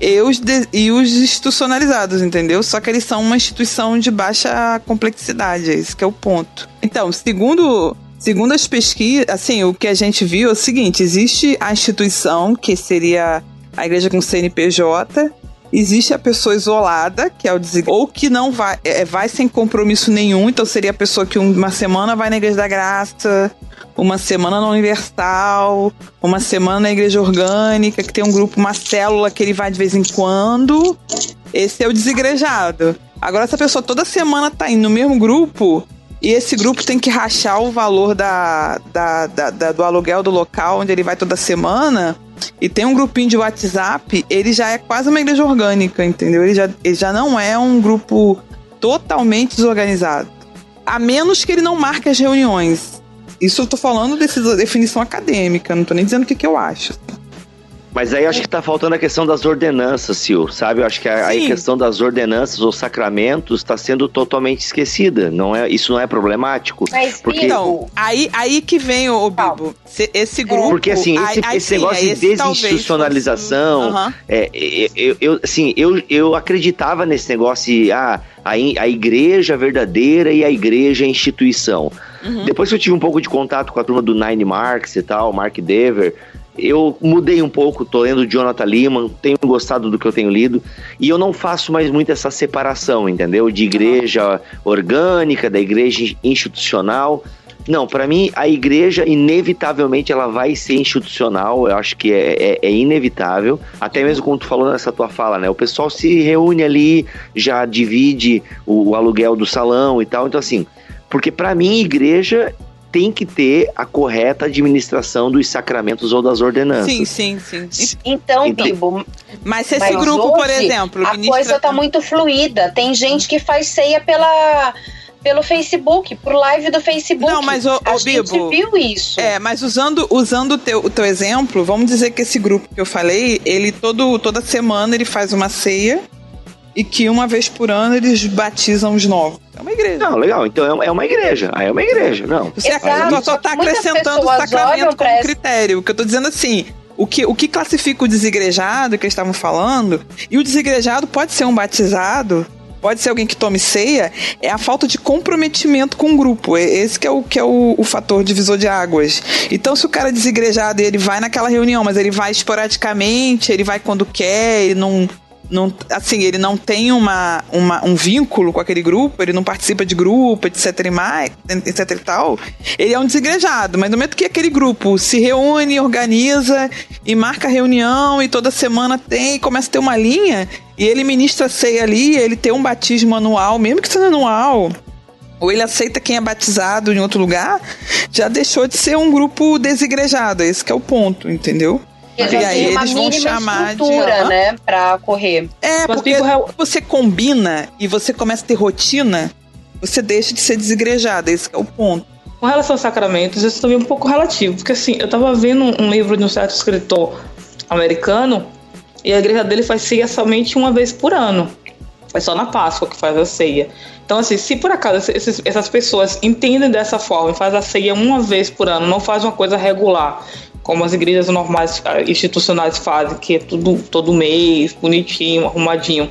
e os, de, e os institucionalizados, entendeu? Só que eles são uma instituição de baixa complexidade, esse que é o ponto. Então, segundo Segundo as pesquisas, assim, o que a gente viu é o seguinte: existe a instituição, que seria a igreja com CNPJ, existe a pessoa isolada, que é o desig... ou que não vai, é, vai sem compromisso nenhum, então seria a pessoa que uma semana vai na igreja da graça, uma semana na Universal, uma semana na Igreja Orgânica, que tem um grupo, uma célula que ele vai de vez em quando. Esse é o desigrejado. Agora, essa pessoa toda semana tá indo no mesmo grupo, e esse grupo tem que rachar o valor da, da, da, da, do aluguel do local onde ele vai toda semana. E tem um grupinho de WhatsApp, ele já é quase uma igreja orgânica, entendeu? Ele já, ele já não é um grupo totalmente desorganizado. A menos que ele não marque as reuniões. Isso eu tô falando dessa definição acadêmica, não tô nem dizendo o que, que eu acho. Mas aí acho que tá faltando a questão das ordenanças, Sil, sabe? Eu acho que a, a questão das ordenanças ou sacramentos está sendo totalmente esquecida. Não é, isso não é problemático. Mas, porque então, aí, aí que vem o, o Bibo. Esse grupo. Porque assim, esse, aí, esse sim, negócio de desinstitucionalização. Fosse... Uhum. É, eu, eu, assim, eu, eu acreditava nesse negócio de ah, a, a igreja verdadeira e a igreja instituição. Uhum. Depois que eu tive um pouco de contato com a turma do Nine Marks e tal, Mark Dever, eu mudei um pouco, tô lendo Jonathan Lehman, tenho gostado do que eu tenho lido, e eu não faço mais muito essa separação, entendeu? De igreja orgânica, da igreja institucional. Não, para mim a igreja inevitavelmente ela vai ser institucional, eu acho que é, é, é, inevitável, até mesmo como tu falou nessa tua fala, né? O pessoal se reúne ali, já divide o, o aluguel do salão e tal, então assim, porque para mim, igreja tem que ter a correta administração dos sacramentos ou das ordenanças. Sim, sim, sim. Então, então Bibo. Mas se esse grupo, por exemplo. A ministra... coisa tá muito fluida. Tem gente que faz ceia pela pelo Facebook, por live do Facebook. Não, mas o, a o gente Bibo, viu isso. É, mas usando, usando o, teu, o teu exemplo, vamos dizer que esse grupo que eu falei, ele todo, toda semana ele faz uma ceia e que uma vez por ano eles batizam os novos. É uma igreja. Não, legal. Então é uma igreja. Aí é uma igreja, não. Você Exato. só está acrescentando o sacramento como essa... critério. O que eu estou dizendo assim, o que, o que classifica o desigrejado que eles estavam falando, e o desigrejado pode ser um batizado, pode ser alguém que tome ceia, é a falta de comprometimento com o grupo. Esse que é o que é o, o fator divisor de águas. Então, se o cara é desigrejado, ele vai naquela reunião, mas ele vai esporadicamente, ele vai quando quer, ele não não, assim, ele não tem uma, uma, um vínculo com aquele grupo, ele não participa de grupo, etc e, mais, etc e tal, ele é um desigrejado. Mas no momento que aquele grupo se reúne, organiza e marca reunião e toda semana tem, começa a ter uma linha, e ele ministra ceia ali, ele tem um batismo anual, mesmo que seja anual, ou ele aceita quem é batizado em outro lugar, já deixou de ser um grupo desigrejado. Esse é o ponto, entendeu? E aí eles vão chamar de. né? Pra correr. É, porque você combina e você começa a ter rotina, você deixa de ser desigrejado. Esse é o ponto. Com relação aos sacramentos, isso também é um pouco relativo. Porque assim, eu tava vendo um livro de um certo escritor americano e a igreja dele faz ceia somente uma vez por ano. É só na Páscoa que faz a ceia. Então, assim, se por acaso esses, essas pessoas entendem dessa forma e faz a ceia uma vez por ano, não faz uma coisa regular, como as igrejas normais ah, institucionais fazem, que é tudo todo mês, bonitinho, arrumadinho,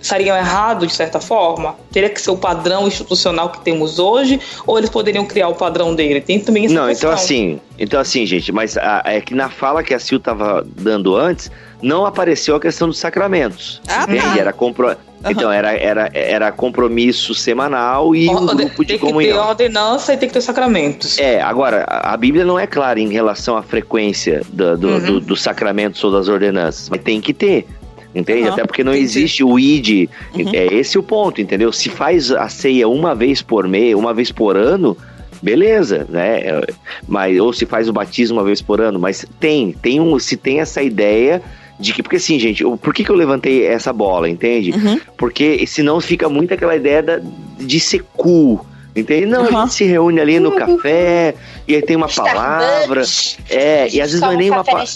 estariam errados de certa forma? Teria que ser o padrão institucional que temos hoje, ou eles poderiam criar o padrão dele? Tem também essa Não, questão. então assim, então assim, gente, mas a, é que na fala que a Sil estava dando antes, não apareceu a questão dos sacramentos. Ah, tá. Era compro... Uhum. Então, era, era, era compromisso semanal e um grupo de comunhão. Tem que ter ordenança e tem que ter sacramentos. É, agora, a Bíblia não é clara em relação à frequência do, do, uhum. do, dos sacramentos ou das ordenanças, mas tem que ter. Entende? Uhum, Até porque não entendi. existe o ID. Uhum. É esse o ponto, entendeu? Se faz a ceia uma vez por mês, uma vez por ano, beleza, né? Mas, ou se faz o batismo uma vez por ano, mas tem, tem um, se tem essa ideia de que, porque assim, gente, por que, que eu levantei essa bola, entende? Uhum. Porque senão fica muito aquela ideia da, de ser cool. Entende? Não, uhum. a gente se reúne ali no café, e aí tem uma palavra. É, e às vezes não é nem uma palavra.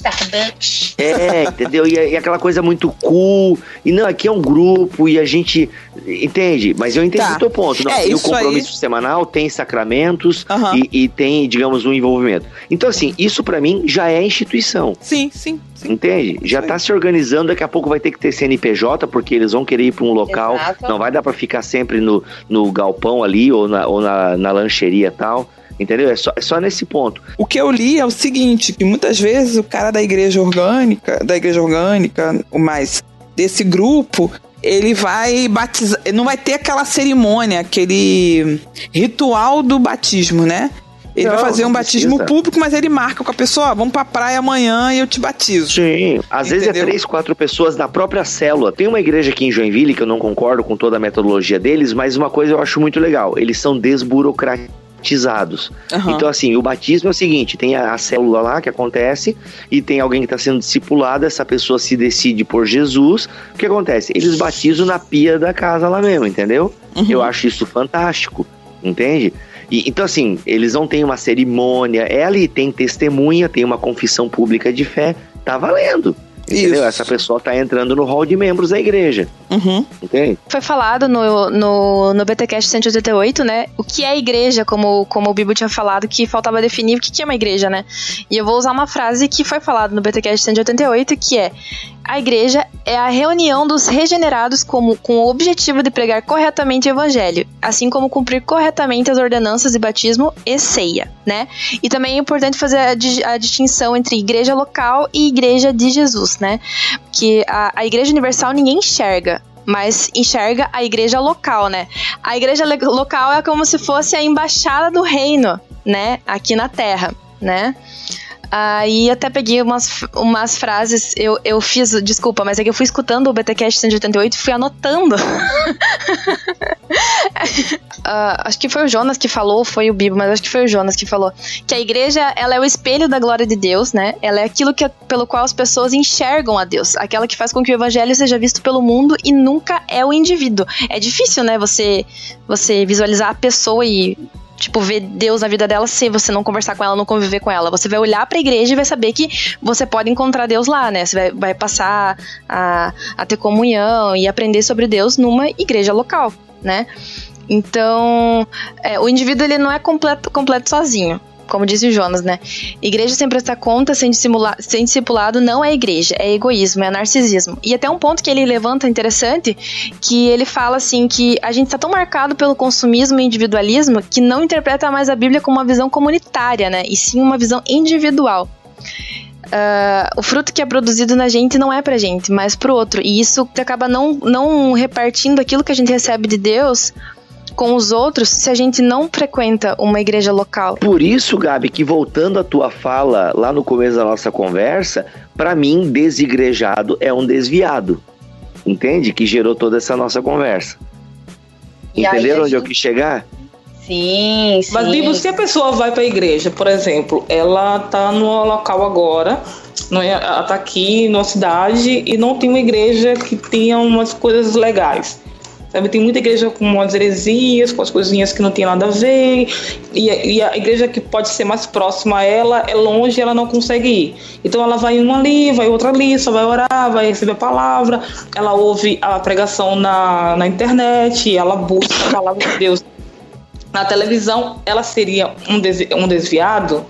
É, entendeu? E, e, aquela coisa muito cool. E não, aqui é um grupo e a gente. Entende? Mas eu entendi tá. o teu ponto. Não, é, tem o compromisso aí... semanal, tem sacramentos uhum. e, e, tem, digamos, um envolvimento. Então, assim, isso para mim já é instituição. Sim, sim. Entende? Já tá se organizando, daqui a pouco vai ter que ter CNPJ, porque eles vão querer ir para um local. Exato. Não vai dar para ficar sempre no, no galpão ali ou na, ou na, na lancheria tal. Entendeu? É só, é só nesse ponto. O que eu li é o seguinte, que muitas vezes o cara da igreja orgânica, da igreja orgânica, o mais desse grupo, ele vai batizar, não vai ter aquela cerimônia, aquele ritual do batismo, né? Ele não, vai fazer um batismo precisa. público, mas ele marca com a pessoa, vamos pra praia amanhã e eu te batizo. Sim, às Entendeu? vezes é três, quatro pessoas da própria célula. Tem uma igreja aqui em Joinville que eu não concordo com toda a metodologia deles, mas uma coisa eu acho muito legal, eles são desburocratizados batizados. Uhum. Então, assim, o batismo é o seguinte: tem a, a célula lá que acontece e tem alguém que está sendo discipulado, essa pessoa se decide por Jesus. O que acontece? Eles batizam na pia da casa lá mesmo, entendeu? Uhum. Eu acho isso fantástico, entende? E, então, assim, eles não têm uma cerimônia, é ali, tem testemunha, tem uma confissão pública de fé, tá valendo. Entendeu? Isso. Essa pessoa tá entrando no hall de membros da igreja. Uhum. Entende? Foi falado no, no, no BTCast 188, né? O que é igreja, como, como o Bibo tinha falado, que faltava definir o que é uma igreja, né? E eu vou usar uma frase que foi falada no BTCast 188, que é a igreja é a reunião dos regenerados como, com o objetivo de pregar corretamente o evangelho, assim como cumprir corretamente as ordenanças de batismo e ceia, né? E também é importante fazer a, a distinção entre igreja local e igreja de Jesus, né? Que a, a igreja universal ninguém enxerga, mas enxerga a igreja local, né? A igreja local é como se fosse a embaixada do reino, né? Aqui na terra, né? Aí até peguei umas, umas frases, eu, eu fiz, desculpa, mas é que eu fui escutando o BTcast 188 e fui anotando. uh, acho que foi o Jonas que falou, foi o Bibo, mas acho que foi o Jonas que falou que a igreja, ela é o espelho da glória de Deus, né? Ela é aquilo que, pelo qual as pessoas enxergam a Deus, aquela que faz com que o evangelho seja visto pelo mundo e nunca é o indivíduo. É difícil, né, você você visualizar a pessoa e tipo, ver Deus na vida dela se você não conversar com ela, não conviver com ela. Você vai olhar pra igreja e vai saber que você pode encontrar Deus lá, né? Você vai, vai passar a, a ter comunhão e aprender sobre Deus numa igreja local, né? Então, é, o indivíduo ele não é completo, completo sozinho. Como disse o Jonas, né? Igreja sem prestar conta, sem, sem discipulado, não é igreja, é egoísmo, é narcisismo. E até um ponto que ele levanta interessante, que ele fala assim que a gente está tão marcado pelo consumismo e individualismo que não interpreta mais a Bíblia como uma visão comunitária, né? E sim uma visão individual. Uh, o fruto que é produzido na gente não é pra gente, mas pro outro. E isso acaba não, não repartindo aquilo que a gente recebe de Deus com os outros se a gente não frequenta uma igreja local. Por isso, Gabi, que voltando à tua fala lá no começo da nossa conversa, para mim, desigrejado é um desviado. Entende? Que gerou toda essa nossa conversa. E Entenderam onde gente... eu quis chegar? Sim, sim. Mas, Bibo, se a pessoa vai para a igreja, por exemplo, ela tá no local agora, não é, ela tá aqui numa cidade e não tem uma igreja que tenha umas coisas legais. Sabe? Tem muita igreja com umas heresias, com as coisinhas que não tem nada a ver, e, e, a igreja que pode ser mais próxima a ela é longe e ela não consegue ir. Então ela vai uma ali, vai outra ali, só vai orar, vai receber a palavra, ela ouve a pregação na, na internet, ela busca a palavra de Deus na televisão, ela seria um, desvi um desviado?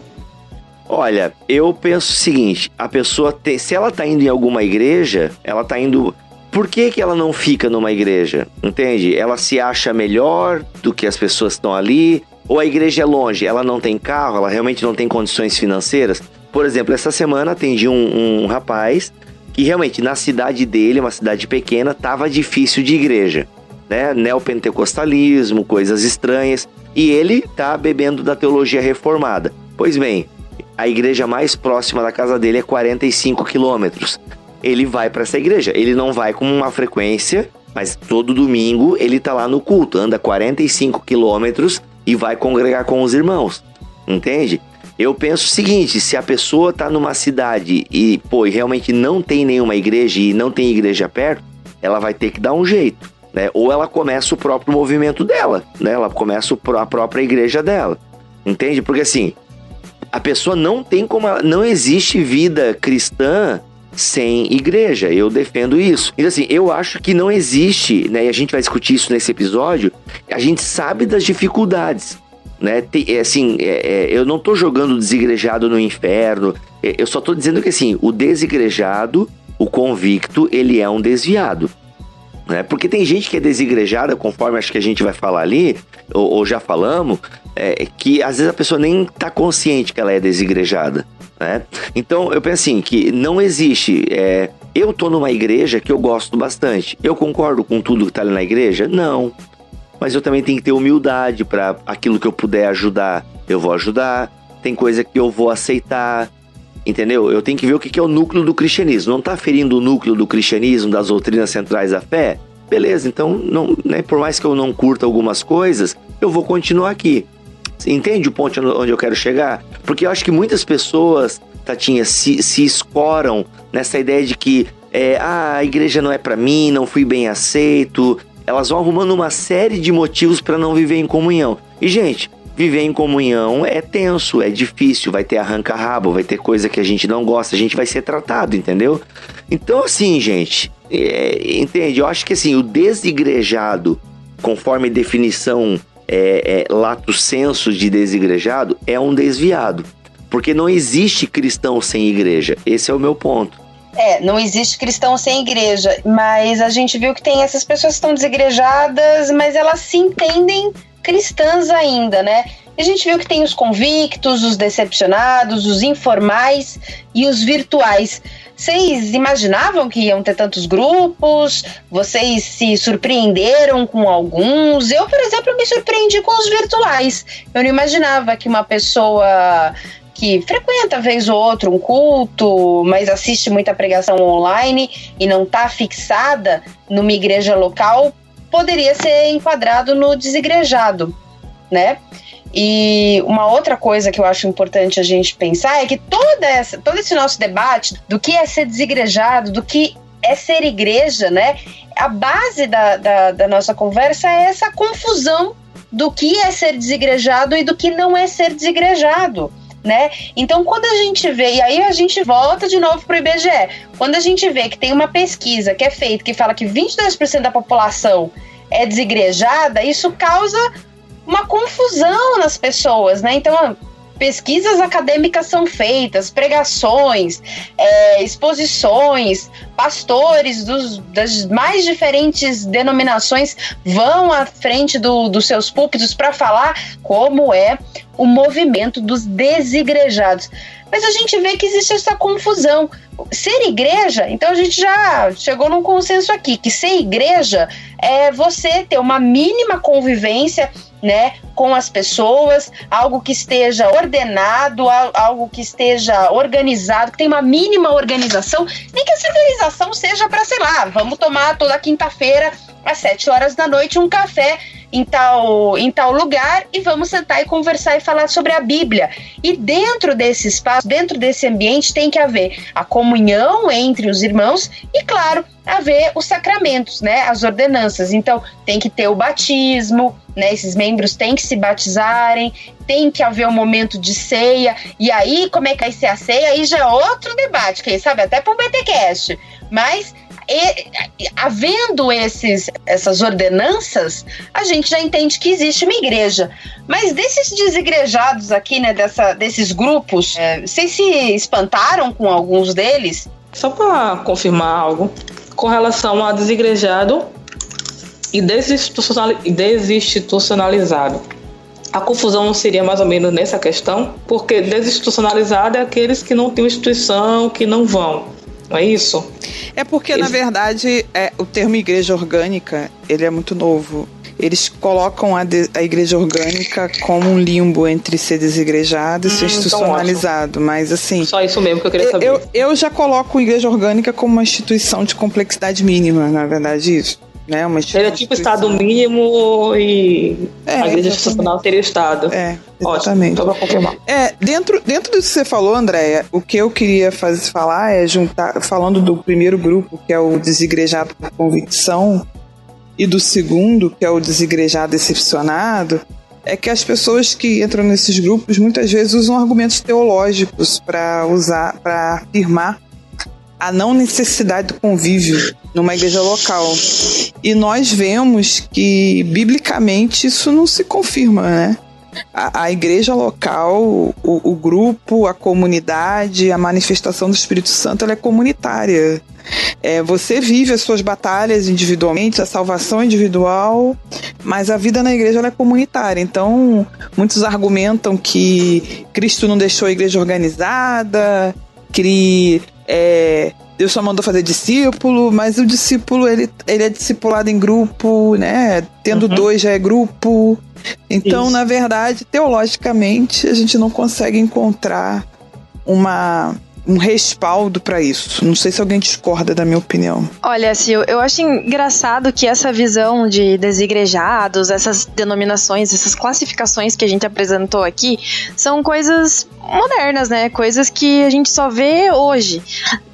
Olha, eu penso o seguinte: a pessoa, te, se ela tá indo em alguma igreja, ela tá indo por que, que ela não fica numa igreja? Entende? Ela se acha melhor do que as pessoas que estão ali? Ou a igreja é longe? Ela não tem carro? Ela realmente não tem condições financeiras? Por exemplo, essa semana atendi um, um rapaz que realmente na cidade dele, uma cidade pequena, tava difícil de igreja, né? Neopentecostalismo, coisas estranhas, e ele tá bebendo da teologia reformada. Pois bem, a igreja mais próxima da casa dele é 45 quilômetros ele vai para essa igreja. Ele não vai com uma frequência, mas todo domingo ele tá lá no culto, anda 45 quilômetros e vai congregar com os irmãos. Entende? Eu penso o seguinte: se a pessoa tá numa cidade e, pô, realmente não tem nenhuma igreja e não tem igreja perto, ela vai ter que dar um jeito, né? Ou ela começa o próprio movimento dela, né? Ela começa a própria igreja dela. Entende? Porque assim, a pessoa não tem como. Não existe vida cristã sem igreja. Eu defendo isso. Então, assim, eu acho que não existe, né? E a gente vai discutir isso nesse episódio. A gente sabe das dificuldades. Né? Tem, é, assim, é, é, eu não tô jogando desigrejado no inferno. É, eu só tô dizendo que assim, o desigrejado, o convicto, ele é um desviado. Né? Porque tem gente que é desigrejada, conforme acho que a gente vai falar ali, ou, ou já falamos, é, que às vezes a pessoa nem tá consciente que ela é desigrejada. Né? Então eu penso assim que não existe. É, eu tô numa igreja que eu gosto bastante. Eu concordo com tudo que tá ali na igreja? Não. Mas eu também tenho que ter humildade para aquilo que eu puder ajudar, eu vou ajudar. Tem coisa que eu vou aceitar. Entendeu? Eu tenho que ver o que é o núcleo do cristianismo. Não tá ferindo o núcleo do cristianismo, das doutrinas centrais da fé? Beleza, então, não, né, por mais que eu não curta algumas coisas, eu vou continuar aqui. Entende o ponto onde eu quero chegar? Porque eu acho que muitas pessoas, Tatinha, se, se escoram nessa ideia de que é, ah, a igreja não é para mim, não fui bem aceito. Elas vão arrumando uma série de motivos para não viver em comunhão. E, gente, viver em comunhão é tenso, é difícil, vai ter arranca-rabo, vai ter coisa que a gente não gosta, a gente vai ser tratado, entendeu? Então, assim, gente, é, entende? Eu acho que assim, o desigrejado, conforme definição é, é, lato senso de desigrejado é um desviado. Porque não existe cristão sem igreja. Esse é o meu ponto. É, não existe cristão sem igreja, mas a gente viu que tem essas pessoas que estão desigrejadas, mas elas se entendem cristãs ainda, né? a gente viu que tem os convictos, os decepcionados, os informais e os virtuais. Vocês imaginavam que iam ter tantos grupos? Vocês se surpreenderam com alguns? Eu, por exemplo, me surpreendi com os virtuais. Eu não imaginava que uma pessoa que frequenta vez ou outra um culto, mas assiste muita pregação online e não está fixada numa igreja local, poderia ser enquadrado no desigrejado, né? E uma outra coisa que eu acho importante a gente pensar é que toda essa, todo esse nosso debate do que é ser desigrejado, do que é ser igreja, né? A base da, da, da nossa conversa é essa confusão do que é ser desigrejado e do que não é ser desigrejado. Né? Então, quando a gente vê, e aí a gente volta de novo para o IBGE, quando a gente vê que tem uma pesquisa que é feita que fala que 22% da população é desigrejada, isso causa uma confusão nas pessoas, né? Então, pesquisas acadêmicas são feitas, pregações, é, exposições, pastores dos, das mais diferentes denominações vão à frente do, dos seus púlpitos para falar como é o movimento dos desigrejados. Mas a gente vê que existe essa confusão. Ser igreja, então a gente já chegou num consenso aqui, que ser igreja é você ter uma mínima convivência né, com as pessoas, algo que esteja ordenado, algo que esteja organizado, que tenha uma mínima organização, nem que essa organização seja para, sei lá, vamos tomar toda quinta-feira às sete horas da noite um café em tal, em tal lugar e vamos sentar e conversar e falar sobre a Bíblia. E dentro desse espaço, dentro desse ambiente, tem que haver a comunhão entre os irmãos e, claro, haver os sacramentos, né? As ordenanças. Então, tem que ter o batismo, né? Esses membros têm que se batizarem, tem que haver um momento de ceia. E aí, como é que vai ser a ceia? Aí já é outro debate, quem sabe até para o BTcast. Mas e, havendo esses, essas ordenanças, a gente já entende que existe uma igreja. Mas desses desigrejados aqui, né, dessa, desses grupos, é, vocês se espantaram com alguns deles? Só para confirmar algo, com relação a desigrejado e desinstitucionalizado. A confusão seria mais ou menos nessa questão, porque desinstitucionalizado é aqueles que não têm instituição, que não vão. Não é isso? É porque, na verdade, é, o termo igreja orgânica, ele é muito novo. Eles colocam a, de, a igreja orgânica como um limbo entre ser desigrejado e ser hum, então institucionalizado. Mas assim. Só isso mesmo que eu queria saber. Eu, eu já coloco a igreja orgânica como uma instituição de complexidade mínima, na verdade, isso né? Uma Ele é tipo Estado mínimo e é, a Igreja Institucional teria Estado. É, exatamente. Ótimo, confirmar. É, dentro, dentro do que você falou, Andréia, o que eu queria fazer, falar é juntar, falando do primeiro grupo, que é o desigrejado por convicção, e do segundo, que é o desigrejado decepcionado, é que as pessoas que entram nesses grupos muitas vezes usam argumentos teológicos para usar, para afirmar a não necessidade do convívio numa igreja local. E nós vemos que, biblicamente, isso não se confirma, né? A, a igreja local, o, o, grupo, a comunidade, a manifestação do Espírito Santo, ela é comunitária. É, você vive as suas batalhas individualmente, a salvação individual, mas a vida na igreja é comunitária. Então, muitos argumentam que Cristo não deixou a igreja organizada, que é, Deus só mandou fazer discípulo, mas o discípulo ele, ele é discipulado em grupo, né? Tendo uhum. dois já é grupo. Então, Isso. na verdade, teologicamente, a gente não consegue encontrar uma um respaldo para isso. Não sei se alguém discorda da minha opinião. Olha, Sil, eu acho engraçado que essa visão de desigrejados, essas denominações, essas classificações que a gente apresentou aqui, são coisas modernas, né? Coisas que a gente só vê hoje.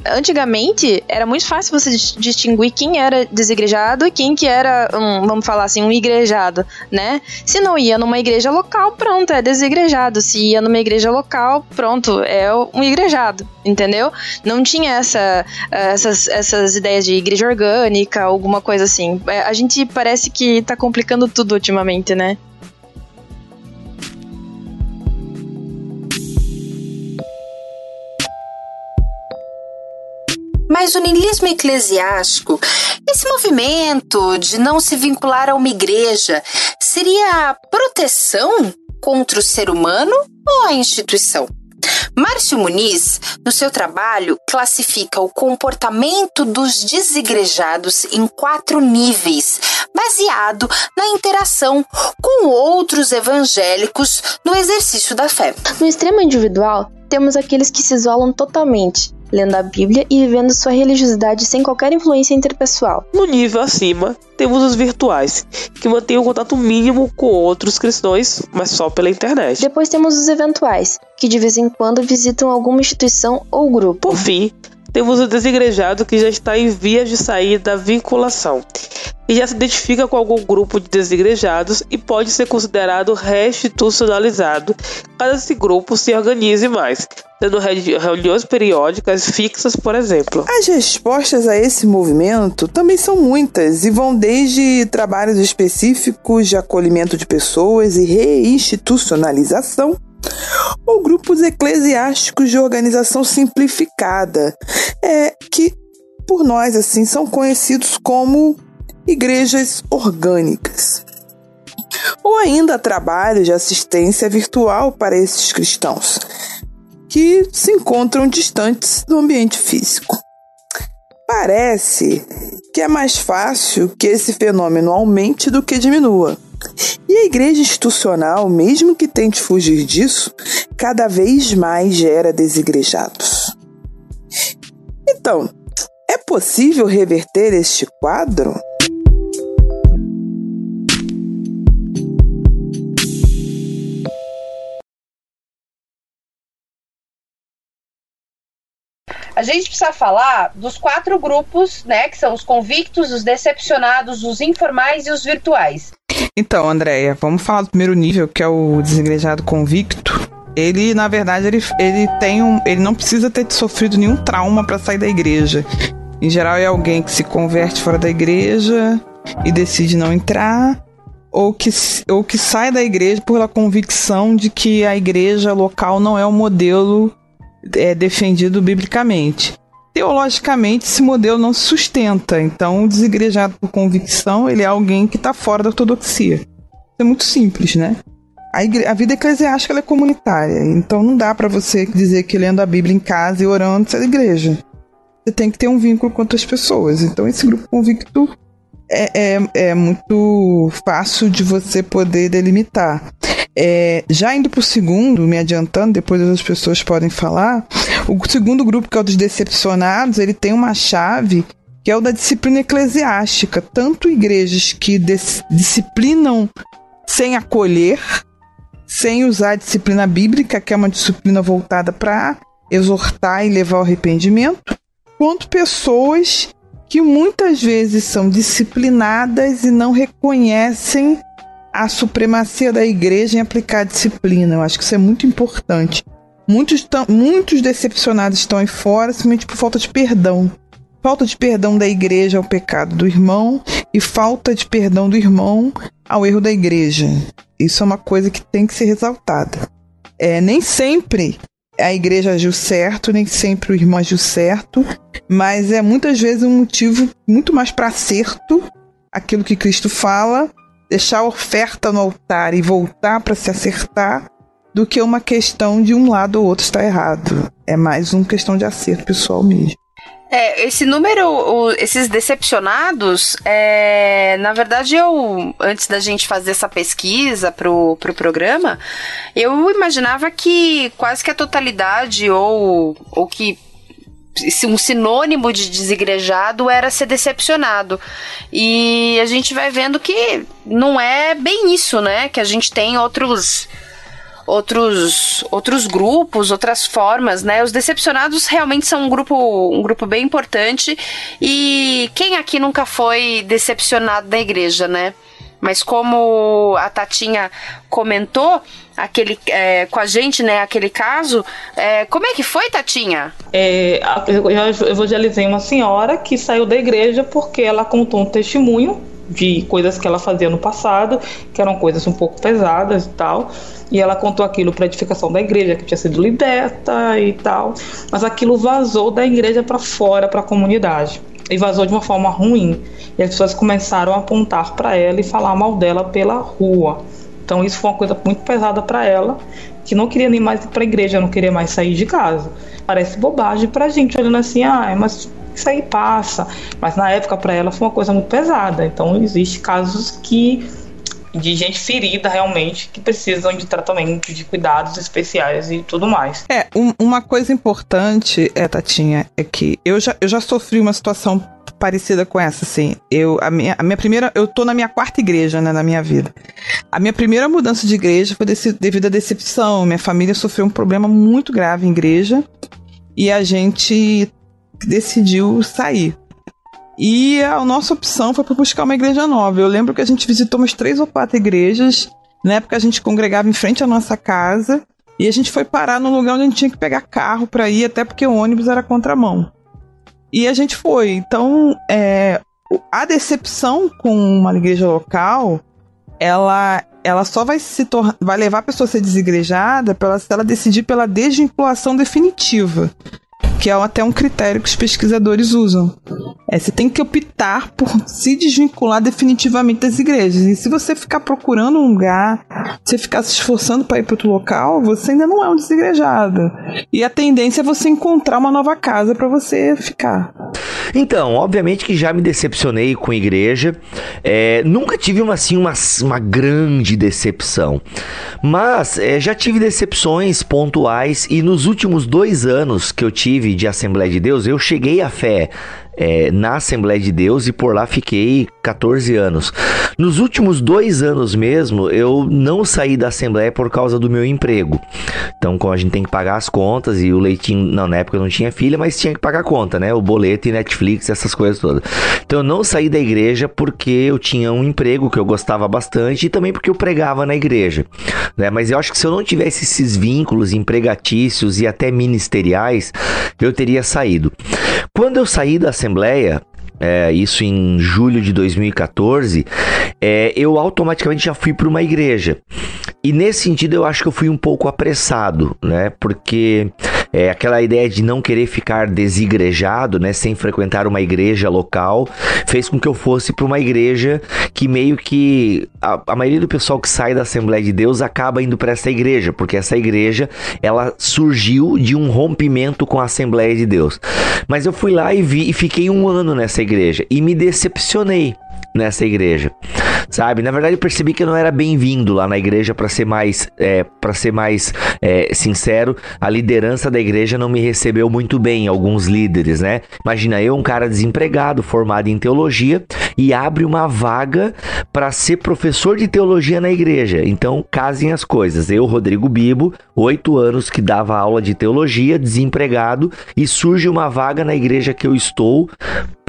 Antigamente era muito fácil você distinguir quem era desigrejado e quem que era, um, vamos falar assim, um igrejado, né? Se não ia numa igreja local, pronto, é desigrejado. Se ia numa igreja local, pronto, é um igrejado, entendeu? Não tinha essa, essas, essas ideias de igreja orgânica, alguma coisa assim. É, a gente parece que tá complicando tudo ultimamente, né? Mas o niilismo eclesiástico, esse movimento de não se vincular a uma igreja, seria proteção contra o ser humano ou a instituição? Márcio Muniz, no seu trabalho, classifica o comportamento dos desigrejados em quatro níveis, baseado na interação com outros evangélicos no exercício da fé. No extremo individual, temos aqueles que se isolam totalmente, lendo a Bíblia e vivendo sua religiosidade sem qualquer influência interpessoal. No nível acima, temos os virtuais, que mantêm um contato mínimo com outros cristãos, mas só pela internet. Depois temos os eventuais, que de vez em quando visitam alguma instituição ou grupo. Por fim, temos o desigrejado que já está em vias de sair da vinculação e já se identifica com algum grupo de desigrejados e pode ser considerado restitucionalizado caso esse grupo se organize mais, tendo reuniões periódicas fixas, por exemplo. As respostas a esse movimento também são muitas e vão desde trabalhos específicos de acolhimento de pessoas e reinstitucionalização ou grupos eclesiásticos de organização simplificada, é, que por nós assim são conhecidos como igrejas orgânicas. Ou ainda trabalhos de assistência virtual para esses cristãos, que se encontram distantes do ambiente físico. Parece que é mais fácil que esse fenômeno aumente do que diminua. E a igreja institucional, mesmo que tente fugir disso, cada vez mais gera desigrejados. Então, é possível reverter este quadro? A gente precisa falar dos quatro grupos, né? Que são os convictos, os decepcionados, os informais e os virtuais. Então, Andréia, vamos falar do primeiro nível, que é o desigrejado convicto. Ele, na verdade, ele, ele tem um. Ele não precisa ter sofrido nenhum trauma para sair da igreja. Em geral, é alguém que se converte fora da igreja e decide não entrar, ou que, ou que sai da igreja pela convicção de que a igreja local não é o modelo é defendido biblicamente. Teologicamente, esse modelo não se sustenta. Então, o desigrejado por convicção, ele é alguém que está fora da ortodoxia. É muito simples, né? A, igre... a vida eclesiástica é comunitária, então não dá para você dizer que lendo a Bíblia em casa e orando você é igreja. Você tem que ter um vínculo com outras pessoas. Então, esse grupo convicto é, é, é muito fácil de você poder delimitar. É, já indo para o segundo, me adiantando, depois as pessoas podem falar, o segundo grupo, que é o dos decepcionados, ele tem uma chave que é o da disciplina eclesiástica. Tanto igrejas que disciplinam sem acolher, sem usar a disciplina bíblica, que é uma disciplina voltada para exortar e levar ao arrependimento, quanto pessoas que muitas vezes são disciplinadas e não reconhecem a supremacia da igreja em aplicar disciplina. Eu acho que isso é muito importante. Muitos, tão, muitos decepcionados estão aí fora simplesmente por falta de perdão. Falta de perdão da igreja ao pecado do irmão e falta de perdão do irmão ao erro da igreja. Isso é uma coisa que tem que ser ressaltada. É, nem sempre a igreja agiu certo, nem sempre o irmão agiu certo, mas é muitas vezes um motivo muito mais para acerto aquilo que Cristo fala deixar a oferta no altar e voltar para se acertar do que uma questão de um lado ou outro estar errado. É mais uma questão de acerto pessoal mesmo. É, esse número, o, esses decepcionados, é, na verdade, eu, antes da gente fazer essa pesquisa pro, pro programa, eu imaginava que quase que a totalidade, ou, ou que um sinônimo de desigrejado era ser decepcionado. E a gente vai vendo que não é bem isso, né? Que a gente tem outros outros outros grupos, outras formas, né? Os decepcionados realmente são um grupo um grupo bem importante e quem aqui nunca foi decepcionado da igreja, né? Mas como a Tatinha comentou, aquele é, com a gente, né, aquele caso, é, como é que foi, Tatinha? É, eu evangelizei uma senhora que saiu da igreja porque ela contou um testemunho de coisas que ela fazia no passado, que eram coisas um pouco pesadas e tal. E ela contou aquilo para edificação da igreja, que tinha sido liberta e tal. Mas aquilo vazou da igreja para fora, para a comunidade. E vazou de uma forma ruim. E as pessoas começaram a apontar para ela e falar mal dela pela rua. Então isso foi uma coisa muito pesada para ela, que não queria nem mais ir para a igreja, não queria mais sair de casa. Parece bobagem para a gente olhando assim, ah, mas isso aí passa. Mas na época para ela foi uma coisa muito pesada. Então existe casos que de gente ferida realmente que precisam de tratamento, de cuidados especiais e tudo mais. É, um, uma coisa importante, é, Tatinha, é que eu já, eu já sofri uma situação parecida com essa, assim. Eu, a minha, a minha primeira, eu tô na minha quarta igreja, né, na minha vida. A minha primeira mudança de igreja foi desse, devido à decepção. Minha família sofreu um problema muito grave em igreja e a gente decidiu sair. E a nossa opção foi para buscar uma igreja nova. Eu lembro que a gente visitou umas três ou quatro igrejas. Na época a gente congregava em frente à nossa casa. E a gente foi parar num lugar onde a gente tinha que pegar carro para ir, até porque o ônibus era contramão. E a gente foi. Então, é, a decepção com uma igreja local, ela ela só vai se tornar, vai levar a pessoa a ser desigrejada pela, se ela decidir pela desvinculação definitiva que é até um critério que os pesquisadores usam. É, você tem que optar por se desvincular definitivamente das igrejas. E se você ficar procurando um lugar, você ficar se esforçando para ir para outro local, você ainda não é um desigrejado. E a tendência é você encontrar uma nova casa para você ficar. Então, obviamente que já me decepcionei com igreja. É, nunca tive uma, assim, uma, uma grande decepção. Mas é, já tive decepções pontuais e nos últimos dois anos que eu tive de Assembleia de Deus, eu cheguei à fé é, na Assembleia de Deus e por lá fiquei 14 anos. Nos últimos dois anos mesmo, eu não saí da Assembleia por causa do meu emprego. Então, como a gente tem que pagar as contas e o leitinho, não, na época eu não tinha filha, mas tinha que pagar a conta, né? O boleto e Netflix, essas coisas todas. Então, eu não saí da igreja porque eu tinha um emprego que eu gostava bastante e também porque eu pregava na igreja, né? Mas eu acho que se eu não tivesse esses vínculos empregatícios e até ministeriais, eu teria saído. Quando eu saí da Assembleia, é, isso em julho de 2014, é, eu automaticamente já fui para uma igreja. E nesse sentido eu acho que eu fui um pouco apressado, né? Porque é, aquela ideia de não querer ficar desigrejado, né, sem frequentar uma igreja local, fez com que eu fosse para uma igreja que meio que a, a, maioria do pessoal que sai da Assembleia de Deus acaba indo para essa igreja, porque essa igreja ela surgiu de um rompimento com a Assembleia de Deus. Mas eu fui lá e vi e fiquei um ano nessa igreja e me decepcionei nessa igreja, sabe? Na verdade, eu percebi que eu não era bem-vindo lá na igreja para ser mais, é, para ser mais é, sincero. A liderança da igreja não me recebeu muito bem, alguns líderes, né? Imagina eu, um cara desempregado, formado em teologia, e abre uma vaga para ser professor de teologia na igreja. Então, casem as coisas. Eu, Rodrigo Bibo, oito anos que dava aula de teologia, desempregado, e surge uma vaga na igreja que eu estou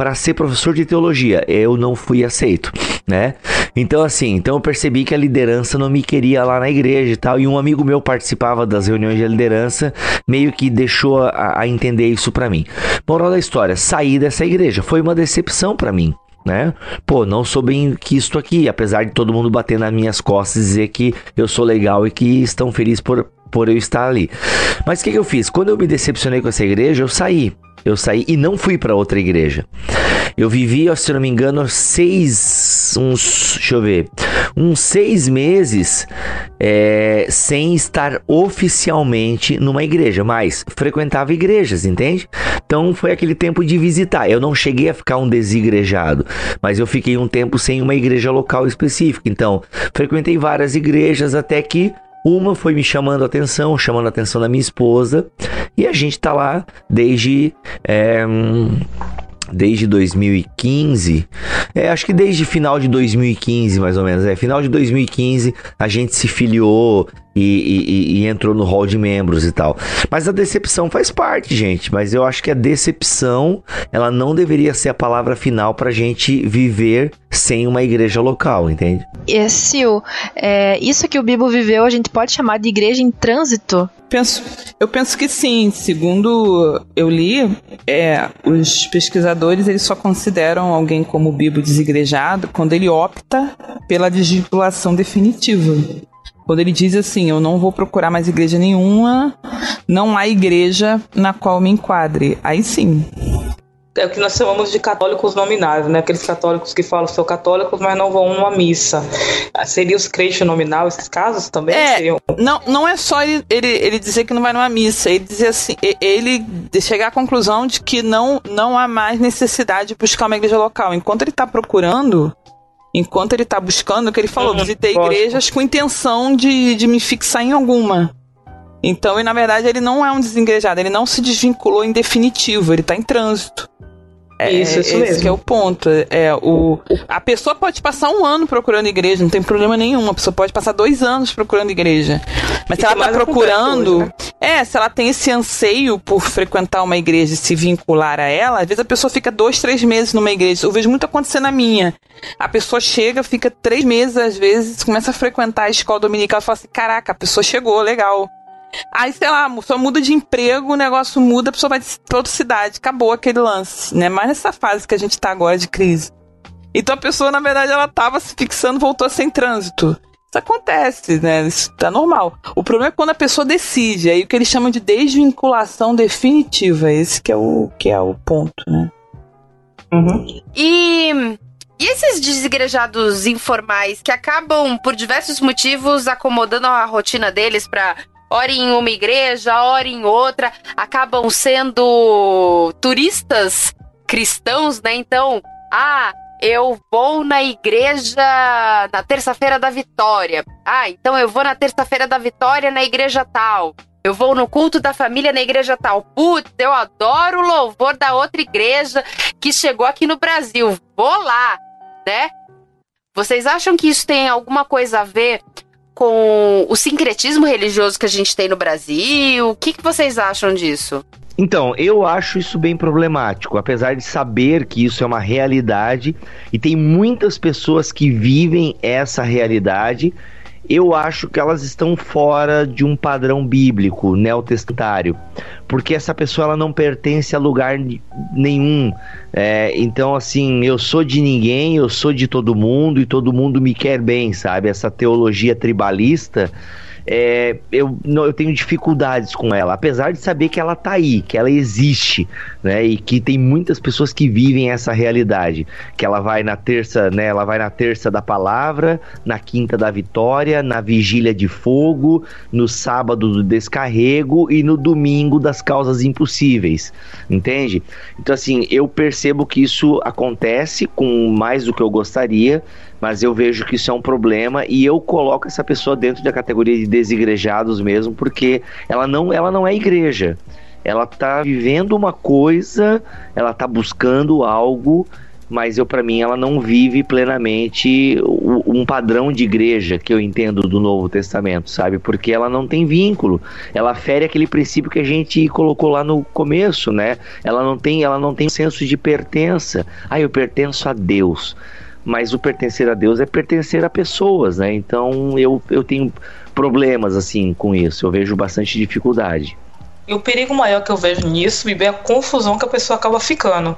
para ser professor de teologia. Eu não fui aceito, né? Então assim, então eu percebi que a liderança não me queria lá na igreja e tal, e um amigo meu participava das reuniões de liderança, meio que deixou a, a entender isso para mim. Moral da história, saí dessa igreja, foi uma decepção para mim né? Pô, não sou bem quisto aqui, apesar de todo mundo bater nas minhas costas e dizer que eu sou legal e que estão felizes por, por eu estar ali. Mas o que, que eu fiz? Quando eu me decepcionei com essa igreja, eu saí. Eu saí e não fui para outra igreja. Eu vivi, se não me engano, seis, uns, deixa eu ver, uns seis meses é, sem estar oficialmente numa igreja, mas frequentava igrejas, entende? Então foi aquele tempo de visitar. Eu não cheguei a ficar um desigrejado, mas eu fiquei um tempo sem uma igreja local específica. Então frequentei várias igrejas até que uma foi me chamando a atenção, chamando a atenção da minha esposa, e a gente tá lá desde. É, desde 2015, é, acho que desde final de 2015, mais ou menos, é, final de 2015 a gente se filiou e, e, e, entrou no hall de membros e tal. Mas a decepção faz parte, gente. Mas eu acho que a decepção ela não deveria ser a palavra final para a gente viver sem uma igreja local, entende? E Sil, é, isso que o Bibo viveu a gente pode chamar de igreja em trânsito? Penso, eu penso que sim. Segundo eu li, é, os pesquisadores eles só consideram alguém como Bibo desigrejado quando ele opta pela desvinculação definitiva. Quando ele diz assim, eu não vou procurar mais igreja nenhuma, não há igreja na qual me enquadre. Aí sim. É o que nós chamamos de católicos nominais, né? Aqueles católicos que falam são católicos, mas não vão a uma missa. Seria os crentes nominal, esses casos também? É, seriam... não, não é só ele, ele, ele dizer que não vai numa missa, ele dizer assim, ele chegar à conclusão de que não, não há mais necessidade de buscar uma igreja local. Enquanto ele está procurando, enquanto ele tá buscando, o que ele falou, visitei igrejas com intenção de, de me fixar em alguma. Então, e na verdade, ele não é um desengrejado, ele não se desvinculou em definitivo, ele tá em trânsito. É, isso, isso esse mesmo. é o ponto. É, o, a pessoa pode passar um ano procurando igreja, não tem problema nenhum. A pessoa pode passar dois anos procurando igreja. Mas se ela tá procurando. Hoje, né? É, se ela tem esse anseio por frequentar uma igreja e se vincular a ela, às vezes a pessoa fica dois, três meses numa igreja. Eu vejo muito acontecer na minha. A pessoa chega, fica três meses, às vezes, começa a frequentar a escola dominical e fala assim: caraca, a pessoa chegou, legal. Aí, sei lá, a pessoa muda de emprego, o negócio muda, a pessoa vai pra outra cidade. Acabou aquele lance, né? Mas nessa fase que a gente tá agora de crise. Então a pessoa, na verdade, ela tava se fixando, voltou a ser em trânsito. Isso acontece, né? Isso tá normal. O problema é quando a pessoa decide, aí o que eles chamam de desvinculação definitiva. Esse que é o, que é o ponto, né? Uhum. E, e esses desigrejados informais que acabam, por diversos motivos, acomodando a rotina deles para ora em uma igreja, ora em outra, acabam sendo turistas cristãos, né? Então, ah, eu vou na igreja na terça-feira da Vitória. Ah, então eu vou na terça-feira da Vitória na igreja tal. Eu vou no culto da família na igreja tal. Putz, eu adoro o louvor da outra igreja que chegou aqui no Brasil. Vou lá, né? Vocês acham que isso tem alguma coisa a ver com o sincretismo religioso que a gente tem no Brasil? O que, que vocês acham disso? Então, eu acho isso bem problemático, apesar de saber que isso é uma realidade e tem muitas pessoas que vivem essa realidade. Eu acho que elas estão fora de um padrão bíblico, neotestamentário, porque essa pessoa ela não pertence a lugar nenhum. É, então, assim, eu sou de ninguém, eu sou de todo mundo e todo mundo me quer bem, sabe? Essa teologia tribalista é, eu, não, eu tenho dificuldades com ela, apesar de saber que ela tá aí, que ela existe, né? E que tem muitas pessoas que vivem essa realidade. Que ela vai na terça, né? Ela vai na terça da palavra, na quinta da vitória, na vigília de fogo, no sábado do descarrego e no domingo das causas impossíveis. Entende? Então, assim, eu percebo que isso acontece com mais do que eu gostaria mas eu vejo que isso é um problema e eu coloco essa pessoa dentro da categoria de desigrejados mesmo, porque ela não, ela não é igreja. Ela tá vivendo uma coisa, ela tá buscando algo, mas eu para mim ela não vive plenamente um padrão de igreja que eu entendo do Novo Testamento, sabe? Porque ela não tem vínculo. Ela fere aquele princípio que a gente colocou lá no começo, né? Ela não tem, ela não tem senso de pertença. Ah, eu pertenço a Deus mas o pertencer a Deus é pertencer a pessoas, né? Então eu, eu tenho problemas assim com isso, eu vejo bastante dificuldade. E o perigo maior que eu vejo nisso, é a confusão que a pessoa acaba ficando.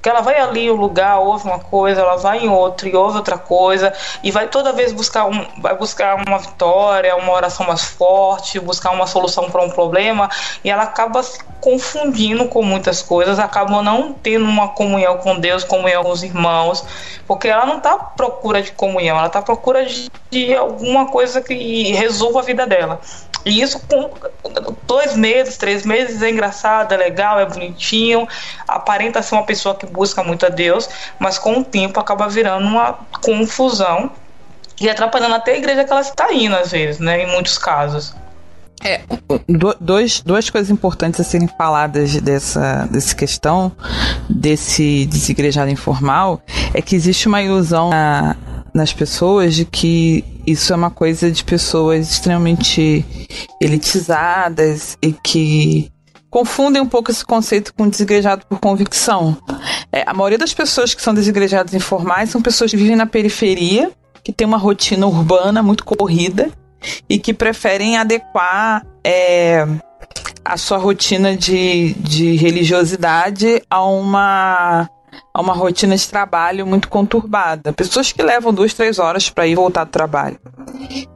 Porque ela vai ali, o lugar, ouve uma coisa, ela vai em outro e ouve outra coisa, e vai toda vez buscar, um, vai buscar uma vitória, uma oração mais forte, buscar uma solução para um problema, e ela acaba se confundindo com muitas coisas, acaba não tendo uma comunhão com Deus, comunhão com os irmãos, porque ela não está à procura de comunhão, ela está à procura de, de alguma coisa que resolva a vida dela. E isso com dois meses, três meses é engraçado, é legal, é bonitinho, aparenta ser uma pessoa que busca muito a Deus, mas com o tempo acaba virando uma confusão e atrapalhando até a igreja que ela está indo, às vezes, né? Em muitos casos. É, dois, duas coisas importantes a serem faladas dessa, dessa questão, desse desigrejado informal, é que existe uma ilusão na, nas pessoas de que isso é uma coisa de pessoas extremamente elitizadas e que confundem um pouco esse conceito com desigrejado por convicção. É, a maioria das pessoas que são desigrejadas informais são pessoas que vivem na periferia, que têm uma rotina urbana muito corrida e que preferem adequar é, a sua rotina de, de religiosidade a uma a uma rotina de trabalho muito conturbada. Pessoas que levam duas, três horas para ir voltar do trabalho.